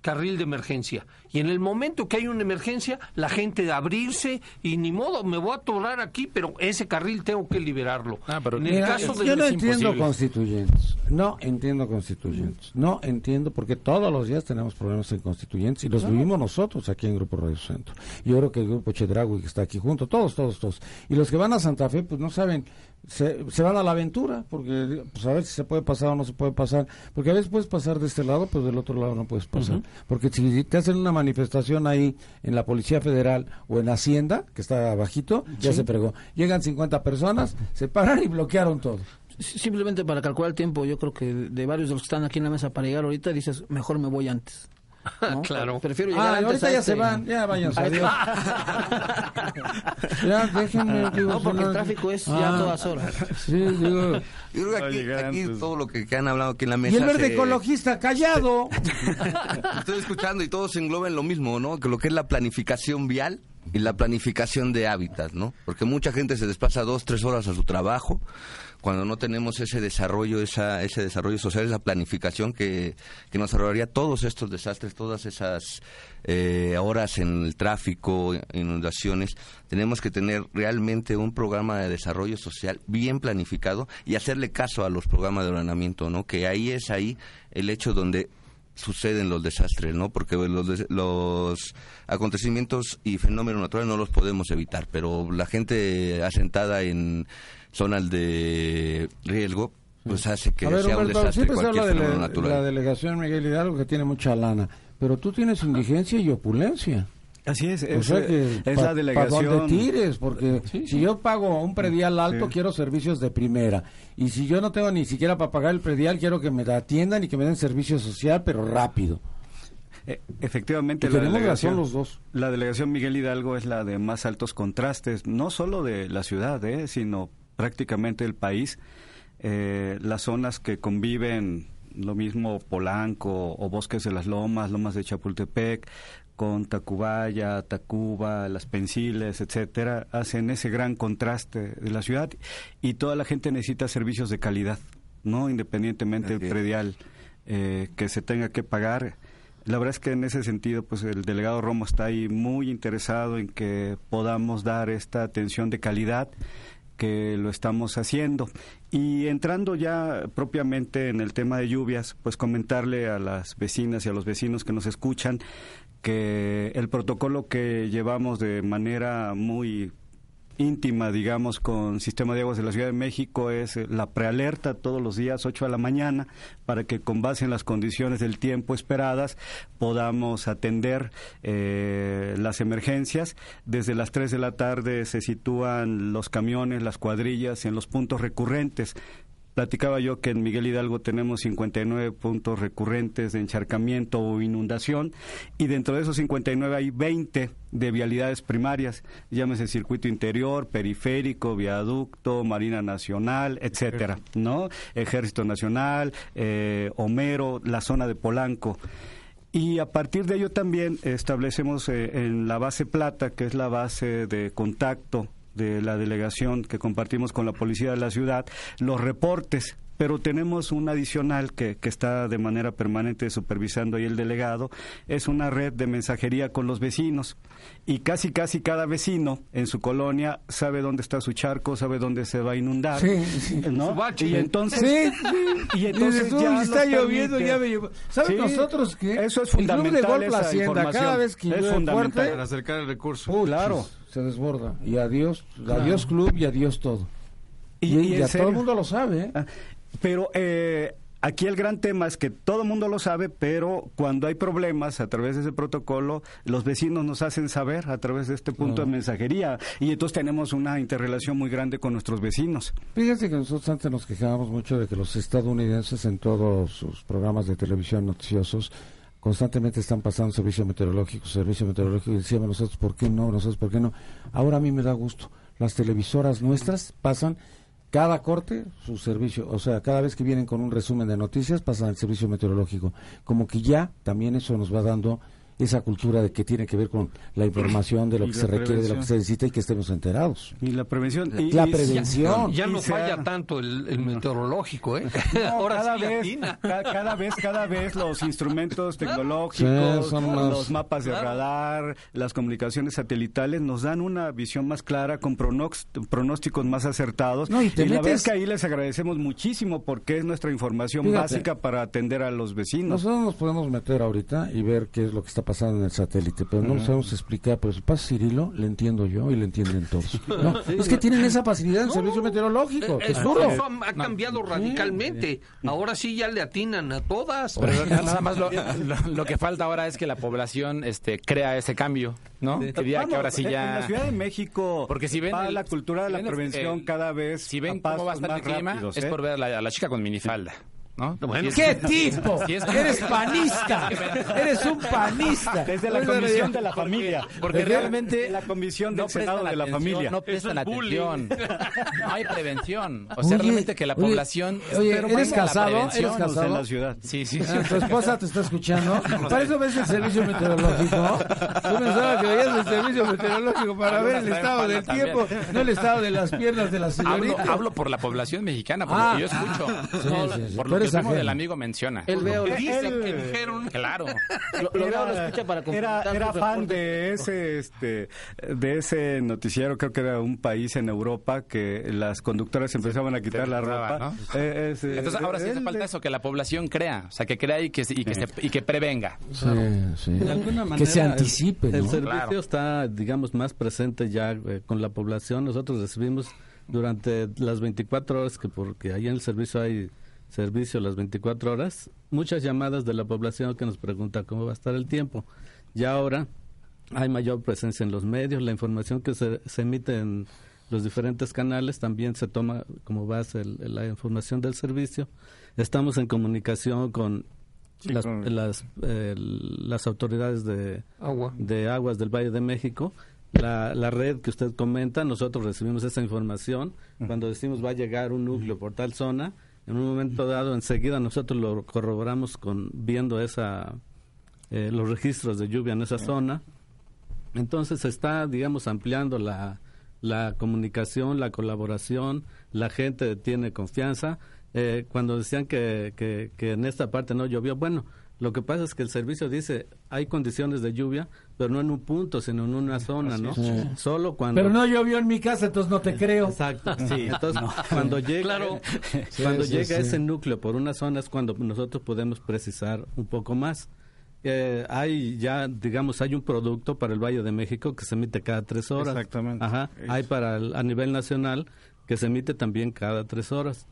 [SPEAKER 4] carril de emergencia. Y en el momento que hay una emergencia, la gente abrirse y ni modo, me voy a atorar aquí, pero ese carril tengo que liberarlo.
[SPEAKER 2] Ah, en el caso de yo no entiendo constituyentes, no entiendo constituyentes, no entiendo porque todos los días tenemos problemas en constituyentes y los vivimos nosotros aquí en Grupo Radio Centro. Yo creo que el Grupo Chedragui que está aquí junto, todos, todos, todos. Y los que van a Santa Fe, pues no saben se, se, van a la aventura, porque pues a ver si se puede pasar o no se puede pasar, porque a veces puedes pasar de este lado, pues del otro lado no puedes pasar, porque si te hacen una manifestación ahí en la Policía Federal o en Hacienda, que está bajito, ya se pregó, llegan 50 personas, se paran y bloquearon todo.
[SPEAKER 7] Simplemente para calcular el tiempo, yo creo que de varios de los que están aquí en la mesa para llegar ahorita, dices, mejor me voy antes.
[SPEAKER 4] claro.
[SPEAKER 7] Prefiero llegar ah,
[SPEAKER 2] ahorita ya se este van, ya vayan adiós. ya, déjenme.
[SPEAKER 7] Digo, no, porque el tráfico es ya ah. todas horas.
[SPEAKER 2] Sí, digo.
[SPEAKER 5] Yo creo que aquí, todo lo que, han hablado aquí en la mesa.
[SPEAKER 2] Y el verde ecologista, callado.
[SPEAKER 5] Estoy escuchando y todos se engloba en lo mismo, ¿no? Que lo que es la planificación vial y la planificación de hábitat, ¿no? Porque mucha gente se desplaza dos, tres horas a su trabajo cuando no tenemos ese desarrollo, esa, ese desarrollo social, esa planificación que, que nos ahorraría todos estos desastres, todas esas eh, horas en el tráfico, inundaciones. Tenemos que tener realmente un programa de desarrollo social bien planificado y hacerle caso a los programas de ordenamiento, ¿no? Que ahí es ahí el hecho donde suceden los desastres, ¿no? Porque los, los acontecimientos y fenómenos naturales no los podemos evitar, pero la gente asentada en zonas de riesgo pues hace que sea un desastre
[SPEAKER 2] siempre se habla de la, delegación Miguel Hidalgo que tiene mucha lana, pero tú tienes indigencia y opulencia.
[SPEAKER 3] Así es, es, la delegación.
[SPEAKER 2] Pa donde tires, porque si yo pago un predial alto, quiero servicios de primera. Y si yo no tengo ni siquiera para pagar el predial, quiero que me atiendan y que me den servicio social, pero rápido.
[SPEAKER 3] Eh, efectivamente, la delegación, los dos. la delegación Miguel Hidalgo es la de más altos contrastes, no solo de la ciudad, eh, sino prácticamente el país. Eh, las zonas que conviven, lo mismo Polanco o Bosques de las Lomas, Lomas de Chapultepec, con Tacubaya, Tacuba, Las Pensiles, etcétera, hacen ese gran contraste de la ciudad y toda la gente necesita servicios de calidad, no independientemente del predial eh, que se tenga que pagar. La verdad es que en ese sentido, pues el delegado Romo está ahí muy interesado en que podamos dar esta atención de calidad que lo estamos haciendo. Y entrando ya propiamente en el tema de lluvias, pues comentarle a las vecinas y a los vecinos que nos escuchan que el protocolo que llevamos de manera muy íntima, digamos, con Sistema de Aguas de la Ciudad de México es la prealerta todos los días, 8 de la mañana, para que con base en las condiciones del tiempo esperadas podamos atender eh, las emergencias. Desde las 3 de la tarde se sitúan los camiones, las cuadrillas en los puntos recurrentes. Platicaba yo que en Miguel Hidalgo tenemos 59 puntos recurrentes de encharcamiento o inundación y dentro de esos 59 hay 20 de vialidades primarias, llámese circuito interior, periférico, viaducto, Marina Nacional, etcétera, ¿no? Ejército Nacional, eh, Homero, la zona de Polanco. Y a partir de ello también establecemos eh, en la base plata, que es la base de contacto de la delegación que compartimos con la policía de la ciudad, los reportes. Pero tenemos un adicional que, que, está de manera permanente supervisando ahí el delegado, es una red de mensajería con los vecinos. Y casi casi cada vecino en su colonia sabe dónde está su charco, sabe dónde se va a inundar,
[SPEAKER 2] sí,
[SPEAKER 3] ¿no? Y entonces,
[SPEAKER 2] y entonces ya está lloviendo, ya me ¿Sabes nosotros que
[SPEAKER 3] eso es fundamental esa
[SPEAKER 2] cada vez que es fundamental fuerte,
[SPEAKER 9] para acercar el recurso.
[SPEAKER 2] Uh, claro se desborda. Y adiós, adiós club y adiós todo. Y, ya todo el mundo lo sabe. ¿eh? Ah,
[SPEAKER 3] pero eh, aquí el gran tema es que todo el mundo lo sabe, pero cuando hay problemas a través de ese protocolo, los vecinos nos hacen saber a través de este punto de mensajería. Y entonces tenemos una interrelación muy grande con nuestros vecinos.
[SPEAKER 2] Fíjense que nosotros antes nos quejábamos mucho de que los estadounidenses en todos sus programas de televisión noticiosos constantemente están pasando servicio meteorológico, servicio meteorológico, y decíamos nosotros, ¿por qué no? Nosotros, ¿por qué no? Ahora a mí me da gusto. Las televisoras nuestras pasan cada corte su servicio, o sea, cada vez que vienen con un resumen de noticias pasan el servicio meteorológico. Como que ya también eso nos va dando esa cultura de que tiene que ver con la información de lo que se requiere, de lo que se necesita y que estemos enterados.
[SPEAKER 3] Y la prevención. Y,
[SPEAKER 2] la prevención.
[SPEAKER 4] Ya, no falla tanto el, meteorológico, ¿eh? Ahora
[SPEAKER 3] cada, vez, cada, vez, cada vez los instrumentos tecnológicos, los mapas de radar, las comunicaciones satelitales nos dan una visión más clara con pronósticos más acertados. y, la verdad es que ahí les agradecemos muchísimo porque es nuestra información básica para atender a los vecinos.
[SPEAKER 2] Nosotros nos podemos meter ahorita y ver qué es lo que está pasando en el satélite, pero no lo sabemos explicar. Pero si pasa Cirilo, le entiendo yo y le entienden todos. es que tienen esa facilidad en servicio meteorológico. Eh, es, duro.
[SPEAKER 4] Eso ha, cambiado radicalmente. Ahora sí ya le atinan a todas.
[SPEAKER 6] nada más lo, que falta ahora es que la población este, crea ese cambio, ¿no? que que ahora sí ya...
[SPEAKER 3] En la Ciudad de México,
[SPEAKER 6] porque si ven
[SPEAKER 3] la cultura de la prevención cada vez
[SPEAKER 6] Si ven cómo va a estar el clima, es ¿eh? por ver a la, chica con minifalda.
[SPEAKER 2] ¿Qué tipo? Eres panista. Eres un panista.
[SPEAKER 3] Desde la comisión de la familia.
[SPEAKER 6] Porque, realmente
[SPEAKER 3] la comisión del Senado de la familia.
[SPEAKER 6] No prestan atención. No hay prevención. O sea, realmente que la población.
[SPEAKER 2] Oye, ¿eres casado? ¿Eres casado?
[SPEAKER 3] En la ciudad.
[SPEAKER 6] Sí, sí.
[SPEAKER 2] Ah, ¿Tu esposa te está escuchando? ¿Para eso ves el servicio meteorológico? Yo pensaba que veías el servicio meteorológico para ver el estado del tiempo, no el estado de las piernas de la señorita.
[SPEAKER 6] Hablo, por la población mexicana, por lo que yo escucho. Sí, sí, Por lo el amigo menciona.
[SPEAKER 7] Él veo,
[SPEAKER 4] que dijeron.
[SPEAKER 6] Claro.
[SPEAKER 7] Lo, lo veo, lo escucha para
[SPEAKER 3] Era, era fan de ese, este, de ese noticiero, creo que era un país en Europa que las conductoras empezaban a quitar la ropa.
[SPEAKER 6] Eh, Entonces ahora sí hace falta eso, que la población crea, o sea, que crea y que, y que, se, y que prevenga.
[SPEAKER 2] Sí, sí. De alguna manera, que se anticipe.
[SPEAKER 8] El, servicio está, digamos, más presente ya eh, con la población. Nosotros recibimos durante las 24 horas, que porque ahí en el servicio hay servicio las 24 horas, muchas llamadas de la población que nos pregunta cómo va a estar el tiempo. Ya ahora hay mayor presencia en los medios, la información que se, emite en los diferentes canales también se toma como base la información del servicio. Estamos en comunicación con las, Las, eh, las autoridades de, de aguas del Valle de México. La, la red que usted comenta, nosotros recibimos esa información. Cuando decimos va a llegar un núcleo por tal zona, en un momento dado, enseguida nosotros lo corroboramos con viendo esa eh, los registros de lluvia en esa zona. Entonces se está, digamos, ampliando la, la comunicación, la colaboración, la gente tiene confianza. Eh, cuando decían que, que, que, en esta parte no llovió, bueno, lo que pasa es que el servicio dice hay condiciones de lluvia, pero no en un punto, sino en una zona, ¿no? Solo cuando.
[SPEAKER 2] Pero no llovió en mi casa, entonces no te creo.
[SPEAKER 8] Exacto. Sí. Entonces cuando llega, cuando llega ese núcleo por una zona es cuando nosotros podemos precisar un poco más. Eh, hay ya, digamos, hay un producto para el Valle de México que se emite cada tres horas.
[SPEAKER 3] Exactamente.
[SPEAKER 8] Ajá. Hay para a nivel nacional que se emite también cada tres horas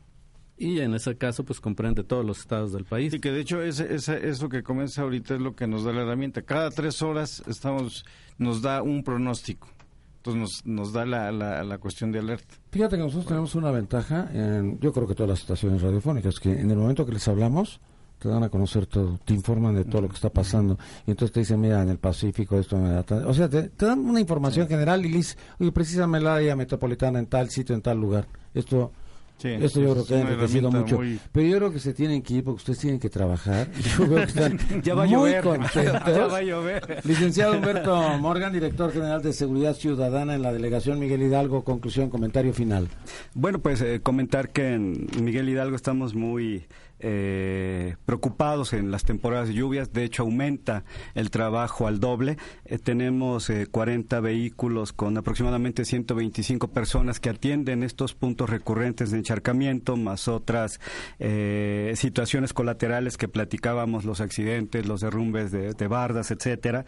[SPEAKER 8] y en ese caso pues comprende todos los estados del país.
[SPEAKER 3] Y que de hecho ese, eso que comienza ahorita es lo que nos da la herramienta. Cada tres horas estamos nos da un pronóstico. Entonces nos, nos da la, la, cuestión de alerta.
[SPEAKER 2] Fíjate que nosotros tenemos una ventaja, en, yo creo que todas las estaciones radiofónicas, que en el momento que les hablamos, te dan a conocer todo, te informan de todo lo que está pasando. Y entonces te dicen, mira, en el Pacífico esto me da O sea, te, dan una información general y dices, oye, precisamente la área metropolitana en tal sitio, en tal lugar. Esto Sí, Eso yo creo que ha enriquecido mucho. Pero yo creo que se tienen que ir porque ustedes tienen que trabajar. Yo veo que están
[SPEAKER 3] ya va a
[SPEAKER 2] muy
[SPEAKER 3] llover,
[SPEAKER 2] contentos.
[SPEAKER 3] Ya va a llover.
[SPEAKER 2] Licenciado Humberto Morgan, director general de Seguridad Ciudadana en la delegación Miguel Hidalgo. Conclusión, comentario final.
[SPEAKER 3] Bueno, pues eh, comentar que en Miguel Hidalgo estamos muy eh, preocupados en las temporadas de lluvias. De hecho, aumenta el trabajo al doble. Eh, tenemos 40 eh, vehículos con aproximadamente 125 personas que atienden estos puntos recurrentes de encharcamiento, más otras eh, situaciones colaterales que platicábamos, los accidentes, los derrumbes de, de bardas, etcétera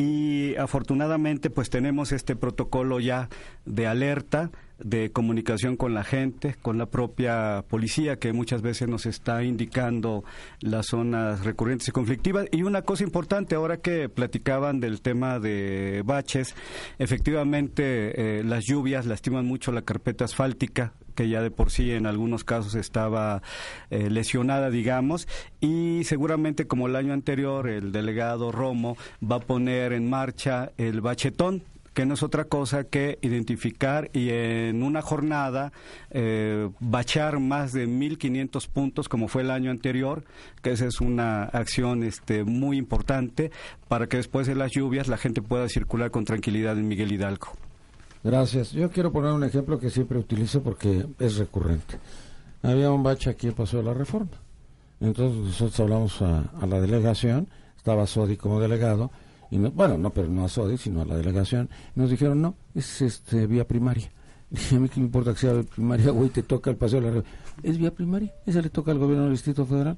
[SPEAKER 3] y afortunadamente pues tenemos este protocolo ya de alerta de comunicación con la gente, con la propia policía que muchas veces nos está indicando las zonas recurrentes y conflictivas. Y una cosa importante, ahora que platicaban del tema de baches, efectivamente eh, las lluvias lastiman mucho la carpeta asfáltica, que ya de por sí en algunos casos estaba eh, lesionada, digamos, y seguramente como el año anterior el delegado Romo va a poner en marcha el bachetón que no es otra cosa que identificar y en una jornada eh, bachar más de 1.500 puntos como fue el año anterior, que esa es una acción este, muy importante para que después de las lluvias la gente pueda circular con tranquilidad en Miguel Hidalgo.
[SPEAKER 2] Gracias. Yo quiero poner un ejemplo que siempre utilizo porque es recurrente. Había un bache aquí en Paso de la Reforma. Entonces nosotros hablamos a, la delegación, estaba Sodi como delegado, y bueno, no, pero no a SODI, sino a la delegación, nos dijeron, no, es este, vía primaria. Dije, a mí que me importa que sea primaria, güey, te toca el paseo de la Es vía primaria, esa le toca al gobierno del Distrito Federal.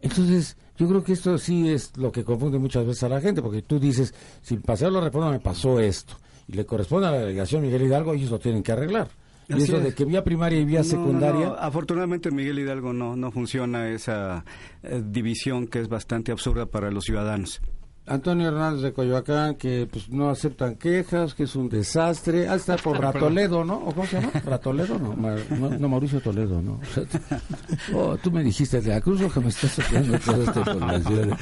[SPEAKER 2] Entonces, yo creo que esto sí es lo que confunde muchas veces a la gente, porque tú dices, si el paseo de la reforma me pasó esto, y le corresponde a la delegación Miguel Hidalgo, ellos lo tienen que arreglar. Y eso de que vía primaria y vía secundaria.
[SPEAKER 3] Afortunadamente en Miguel Hidalgo no, no funciona esa eh, división que es bastante absurda para los ciudadanos.
[SPEAKER 2] Antonio Hernández de Coyoacán, que pues no aceptan quejas, que es un desastre. Ah, está por Ratoledo, ¿no? ¿O cómo se llama? Ratoledo, no, no, Mauricio Toledo, ¿no? oh, tú me dijiste de la Cruz que me estás soplando toda esta información.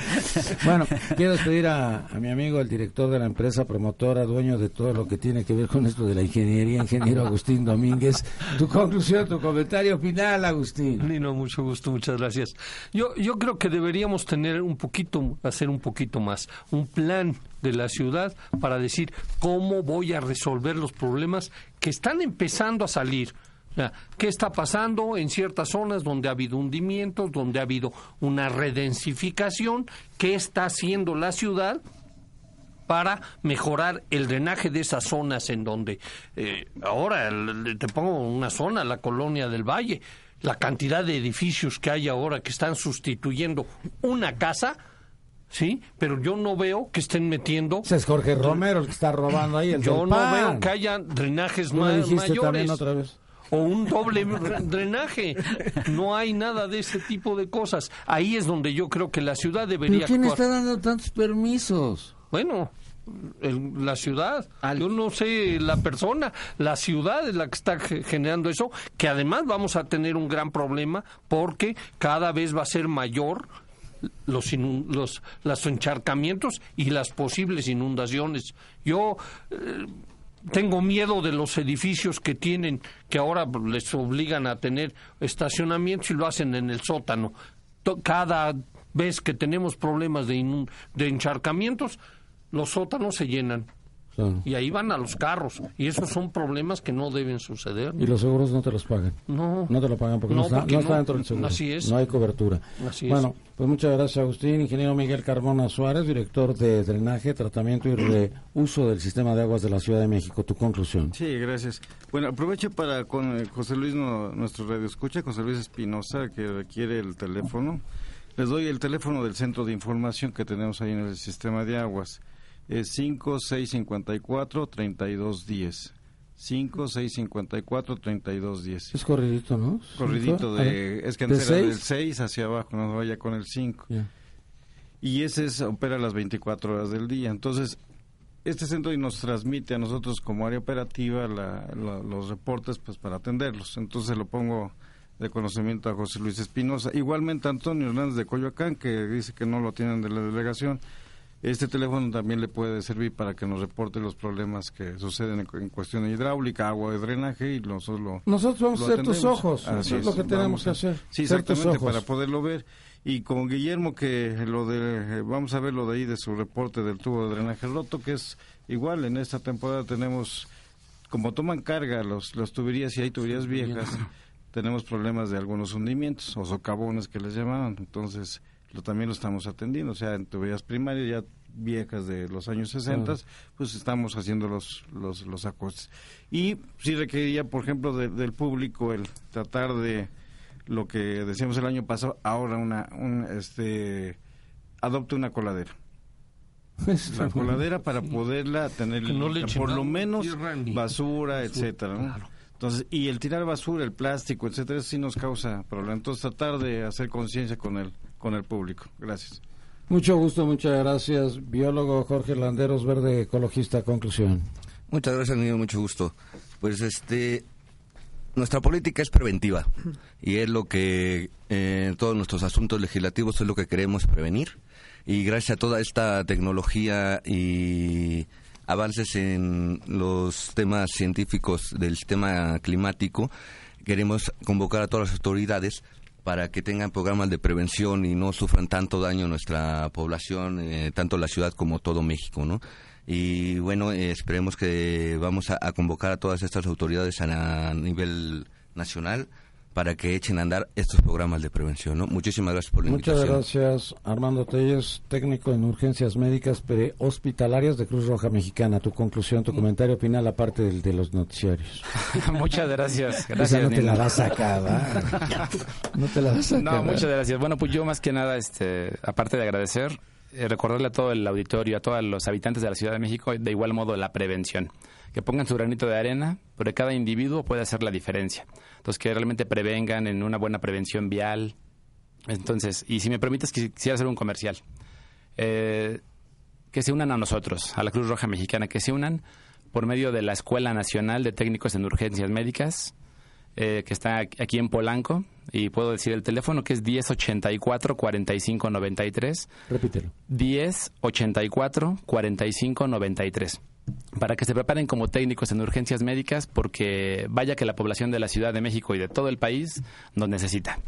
[SPEAKER 2] Bueno, quiero despedir a, a, mi amigo, el director de la empresa promotora, dueño de todo lo que tiene que ver con esto de la ingeniería, ingeniero Agustín Domínguez. Tu conclusión, tu comentario final, Agustín.
[SPEAKER 4] Nino, mucho gusto, muchas gracias. Yo, yo creo que deberíamos tener un poquito, hacer un poquito más un plan de la ciudad para decir cómo voy a resolver los problemas que están empezando a salir. ¿Qué está pasando en ciertas zonas donde ha habido hundimientos, donde ha habido una redensificación? ¿Qué está haciendo la ciudad para mejorar el drenaje de esas zonas en donde eh, ahora te pongo una zona, la colonia del Valle, la cantidad de edificios que hay ahora que están sustituyendo una casa, ¿sí? Pero yo no veo que estén metiendo...
[SPEAKER 2] Ese es Jorge Romero el que está robando ahí el
[SPEAKER 4] Yo no veo que haya drenajes ¿No mayores. otra vez? O un doble drenaje. No hay nada de ese tipo de cosas. Ahí es donde yo creo que la ciudad debería
[SPEAKER 2] ¿Pero quién está dando tantos permisos?
[SPEAKER 4] Bueno, la ciudad. Yo no sé la persona, la ciudad es la que está generando eso, que además vamos a tener un gran problema porque cada vez va a ser mayor los, los, los encharcamientos y las posibles inundaciones. Yo eh, tengo miedo de los edificios que tienen, que ahora les obligan a tener estacionamientos y lo hacen en el sótano. Cada vez que tenemos problemas de, de encharcamientos, los sótanos se llenan. Y ahí van a los carros. Y esos son problemas que no deben suceder.
[SPEAKER 2] ¿Y los seguros no te los pagan?
[SPEAKER 4] No.
[SPEAKER 2] No te lo pagan porque no, está, dentro del seguro.
[SPEAKER 4] Así es.
[SPEAKER 2] No hay cobertura.
[SPEAKER 4] Así
[SPEAKER 2] bueno, pues muchas gracias, Agustín. Ingeniero Miguel Carmona Suárez, director de drenaje, tratamiento y reuso del sistema de aguas de la Ciudad de México. Tu conclusión.
[SPEAKER 9] Sí, gracias. Bueno, aprovecho para con eh, José Luis, nuestro radio escucha, José Luis Espinosa, que requiere el teléfono. Les doy el teléfono del centro de información que tenemos ahí en el sistema de aguas es 5654-3210. 5654-3210.
[SPEAKER 2] Es corridito, ¿no?
[SPEAKER 9] Corridito de... Es que antes era del 6 hacia abajo, no vaya con el 5. Y ese es, opera las 24 horas del día. Entonces, este centro nos transmite a nosotros como área operativa los reportes pues para atenderlos. Entonces lo pongo de conocimiento a José Luis Espinosa. Igualmente Antonio Hernández de Coyoacán, que dice que no lo tienen de la delegación este teléfono también le puede servir para que nos reporte los problemas que suceden en, cuestión de hidráulica, agua de drenaje y nosotros lo
[SPEAKER 2] Nosotros vamos a ser tus ojos, eso es lo que tenemos que hacer.
[SPEAKER 9] Sí, exactamente, para poderlo ver. Y con Guillermo que lo de, vamos a ver lo de ahí de su reporte del tubo de drenaje roto, que es igual, en esta temporada tenemos, como toman carga los, las tuberías y hay tuberías viejas, tenemos problemas de algunos hundimientos o socavones que les llamaban, entonces lo, también lo estamos atendiendo. O sea, en tuberías primarias ya viejas de los años 60, pues estamos haciendo los, los, los acostes. Y sí requeriría, por ejemplo, del público el tratar de lo que decíamos el año pasado, ahora una, un, este, adopte una coladera. la coladera para poderla tener por lo menos basura, etcétera, Entonces, y el tirar basura, el plástico, etcétera, sí nos causa problemas. Entonces, tratar de hacer conciencia con él con el público. Gracias.
[SPEAKER 2] Mucho gusto, muchas gracias. Biólogo Jorge Landeros, verde ecologista, conclusión.
[SPEAKER 5] Muchas gracias, niño, mucho gusto. Pues este, nuestra política es preventiva y es lo que en eh, todos nuestros asuntos legislativos es lo que queremos prevenir y gracias a toda esta tecnología y avances en los temas científicos del sistema climático queremos convocar a todas las autoridades para que tengan programas de prevención y no sufran tanto daño nuestra población, eh, tanto la ciudad como todo México, ¿no? Y bueno, eh, esperemos que vamos a, convocar a todas estas autoridades a nivel nacional para que echen a andar estos programas de prevención. ¿no? Muchísimas gracias por la
[SPEAKER 2] Muchas gracias, Armando Telles, técnico en urgencias médicas prehospitalarias de Cruz Roja Mexicana. Tu conclusión, tu comentario final, aparte del de los noticiarios.
[SPEAKER 6] muchas gracias. gracias
[SPEAKER 2] no te la vas a acabar. no te la vas a acabar.
[SPEAKER 6] No, muchas gracias. Bueno, pues yo más que nada, este, aparte de agradecer, recordarle a todo el auditorio, a todos los habitantes de la Ciudad de México, de igual modo la prevención que pongan su granito de arena, porque cada individuo puede hacer la diferencia. Entonces, que realmente prevengan en una buena prevención vial. Entonces, y si me permites, quisiera hacer un comercial. Eh, que se unan a nosotros, a la Cruz Roja Mexicana, que se unan por medio de la Escuela Nacional de Técnicos en Urgencias Médicas, eh, que está aquí en Polanco, y puedo decir el teléfono que es 1084-4593.
[SPEAKER 2] Repítelo.
[SPEAKER 6] 1084-4593 para que se preparen como técnicos en urgencias médicas porque vaya que la población de la Ciudad de México y de todo el país nos necesita.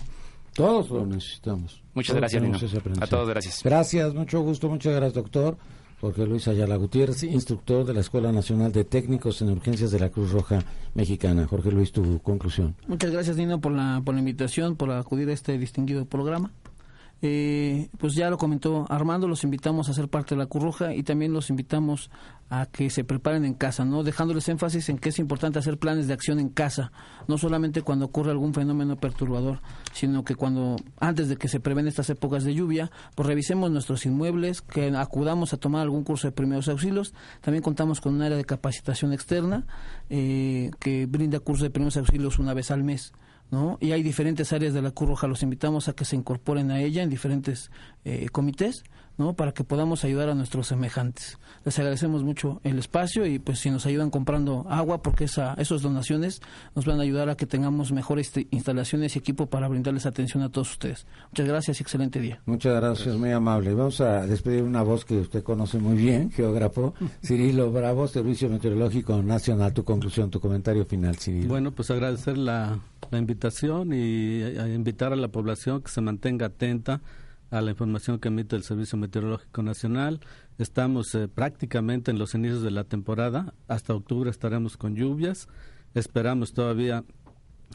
[SPEAKER 2] Todos lo necesitamos.
[SPEAKER 6] Muchas gracias, Nino. A todos, gracias.
[SPEAKER 2] Gracias, mucho gusto, muchas gracias, doctor. Jorge Luis Ayala Gutiérrez, instructor de la Escuela Nacional de Técnicos en Urgencias de la Cruz Roja Mexicana. Jorge Luis, tu conclusión.
[SPEAKER 7] Muchas gracias, Nino, por la, por la invitación, por acudir a este distinguido programa. Eh, pues ya lo comentó Armando, los invitamos a ser parte de la Curroja y también los invitamos a que se preparen en casa, ¿no? Dejándoles énfasis en que es importante hacer planes de acción en casa, no solamente cuando ocurre algún fenómeno perturbador, sino que cuando, antes de que se prevén estas épocas de lluvia, pues revisemos nuestros inmuebles, que acudamos a tomar algún curso de primeros auxilios. También contamos con un área de capacitación externa eh, que brinda cursos de primeros auxilios una vez al mes. ¿No? Y hay diferentes áreas de la Cruz Roja, los invitamos a que se incorporen a ella en diferentes eh, comités, ¿no? Para que podamos ayudar a nuestros semejantes. Les agradecemos mucho el espacio y pues si nos ayudan comprando agua, porque esa, esas donaciones nos van a ayudar a que tengamos mejores instalaciones y equipo para brindarles atención a todos ustedes. Muchas gracias y excelente día.
[SPEAKER 2] Muchas gracias, muy amable. Vamos a despedir una voz que usted conoce muy bien, geógrafo, Cirilo Bravo, Servicio Meteorológico Nacional. Tu conclusión, tu comentario final, Cirilo.
[SPEAKER 8] Bueno, pues agradecer la la invitación y a invitar a la población que se mantenga atenta a la información que emite el Servicio Meteorológico Nacional. Estamos eh, prácticamente en los inicios de la temporada. Hasta octubre estaremos con lluvias. Esperamos todavía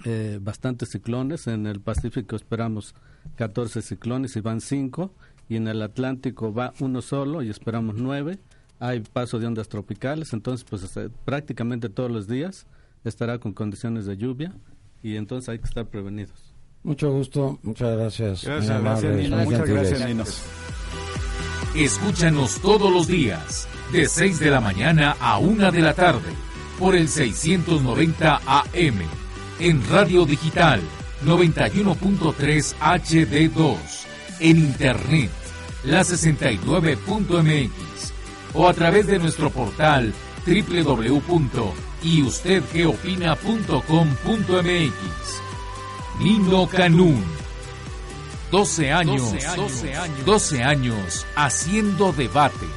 [SPEAKER 8] eh, bastantes ciclones. En el Pacífico esperamos 14 ciclones y van 5. Y en el Atlántico va uno solo y esperamos 9. Hay paso de ondas tropicales. Entonces, pues este, prácticamente todos los días estará con condiciones de lluvia y entonces hay que estar prevenidos.
[SPEAKER 2] Mucho gusto, muchas gracias.
[SPEAKER 3] Gracias, gracias, Muchas gracias, Ninos.
[SPEAKER 1] Escúchanos todos los días, de 6 de la mañana a 1 de la tarde, por el 690 AM, en Radio Digital 91.3 HD2, en Internet, la 69.mx, o a través de nuestro portal www y usted.queopina.com.mx. Nino Canún. 12 años, 12 años, 12 años haciendo debate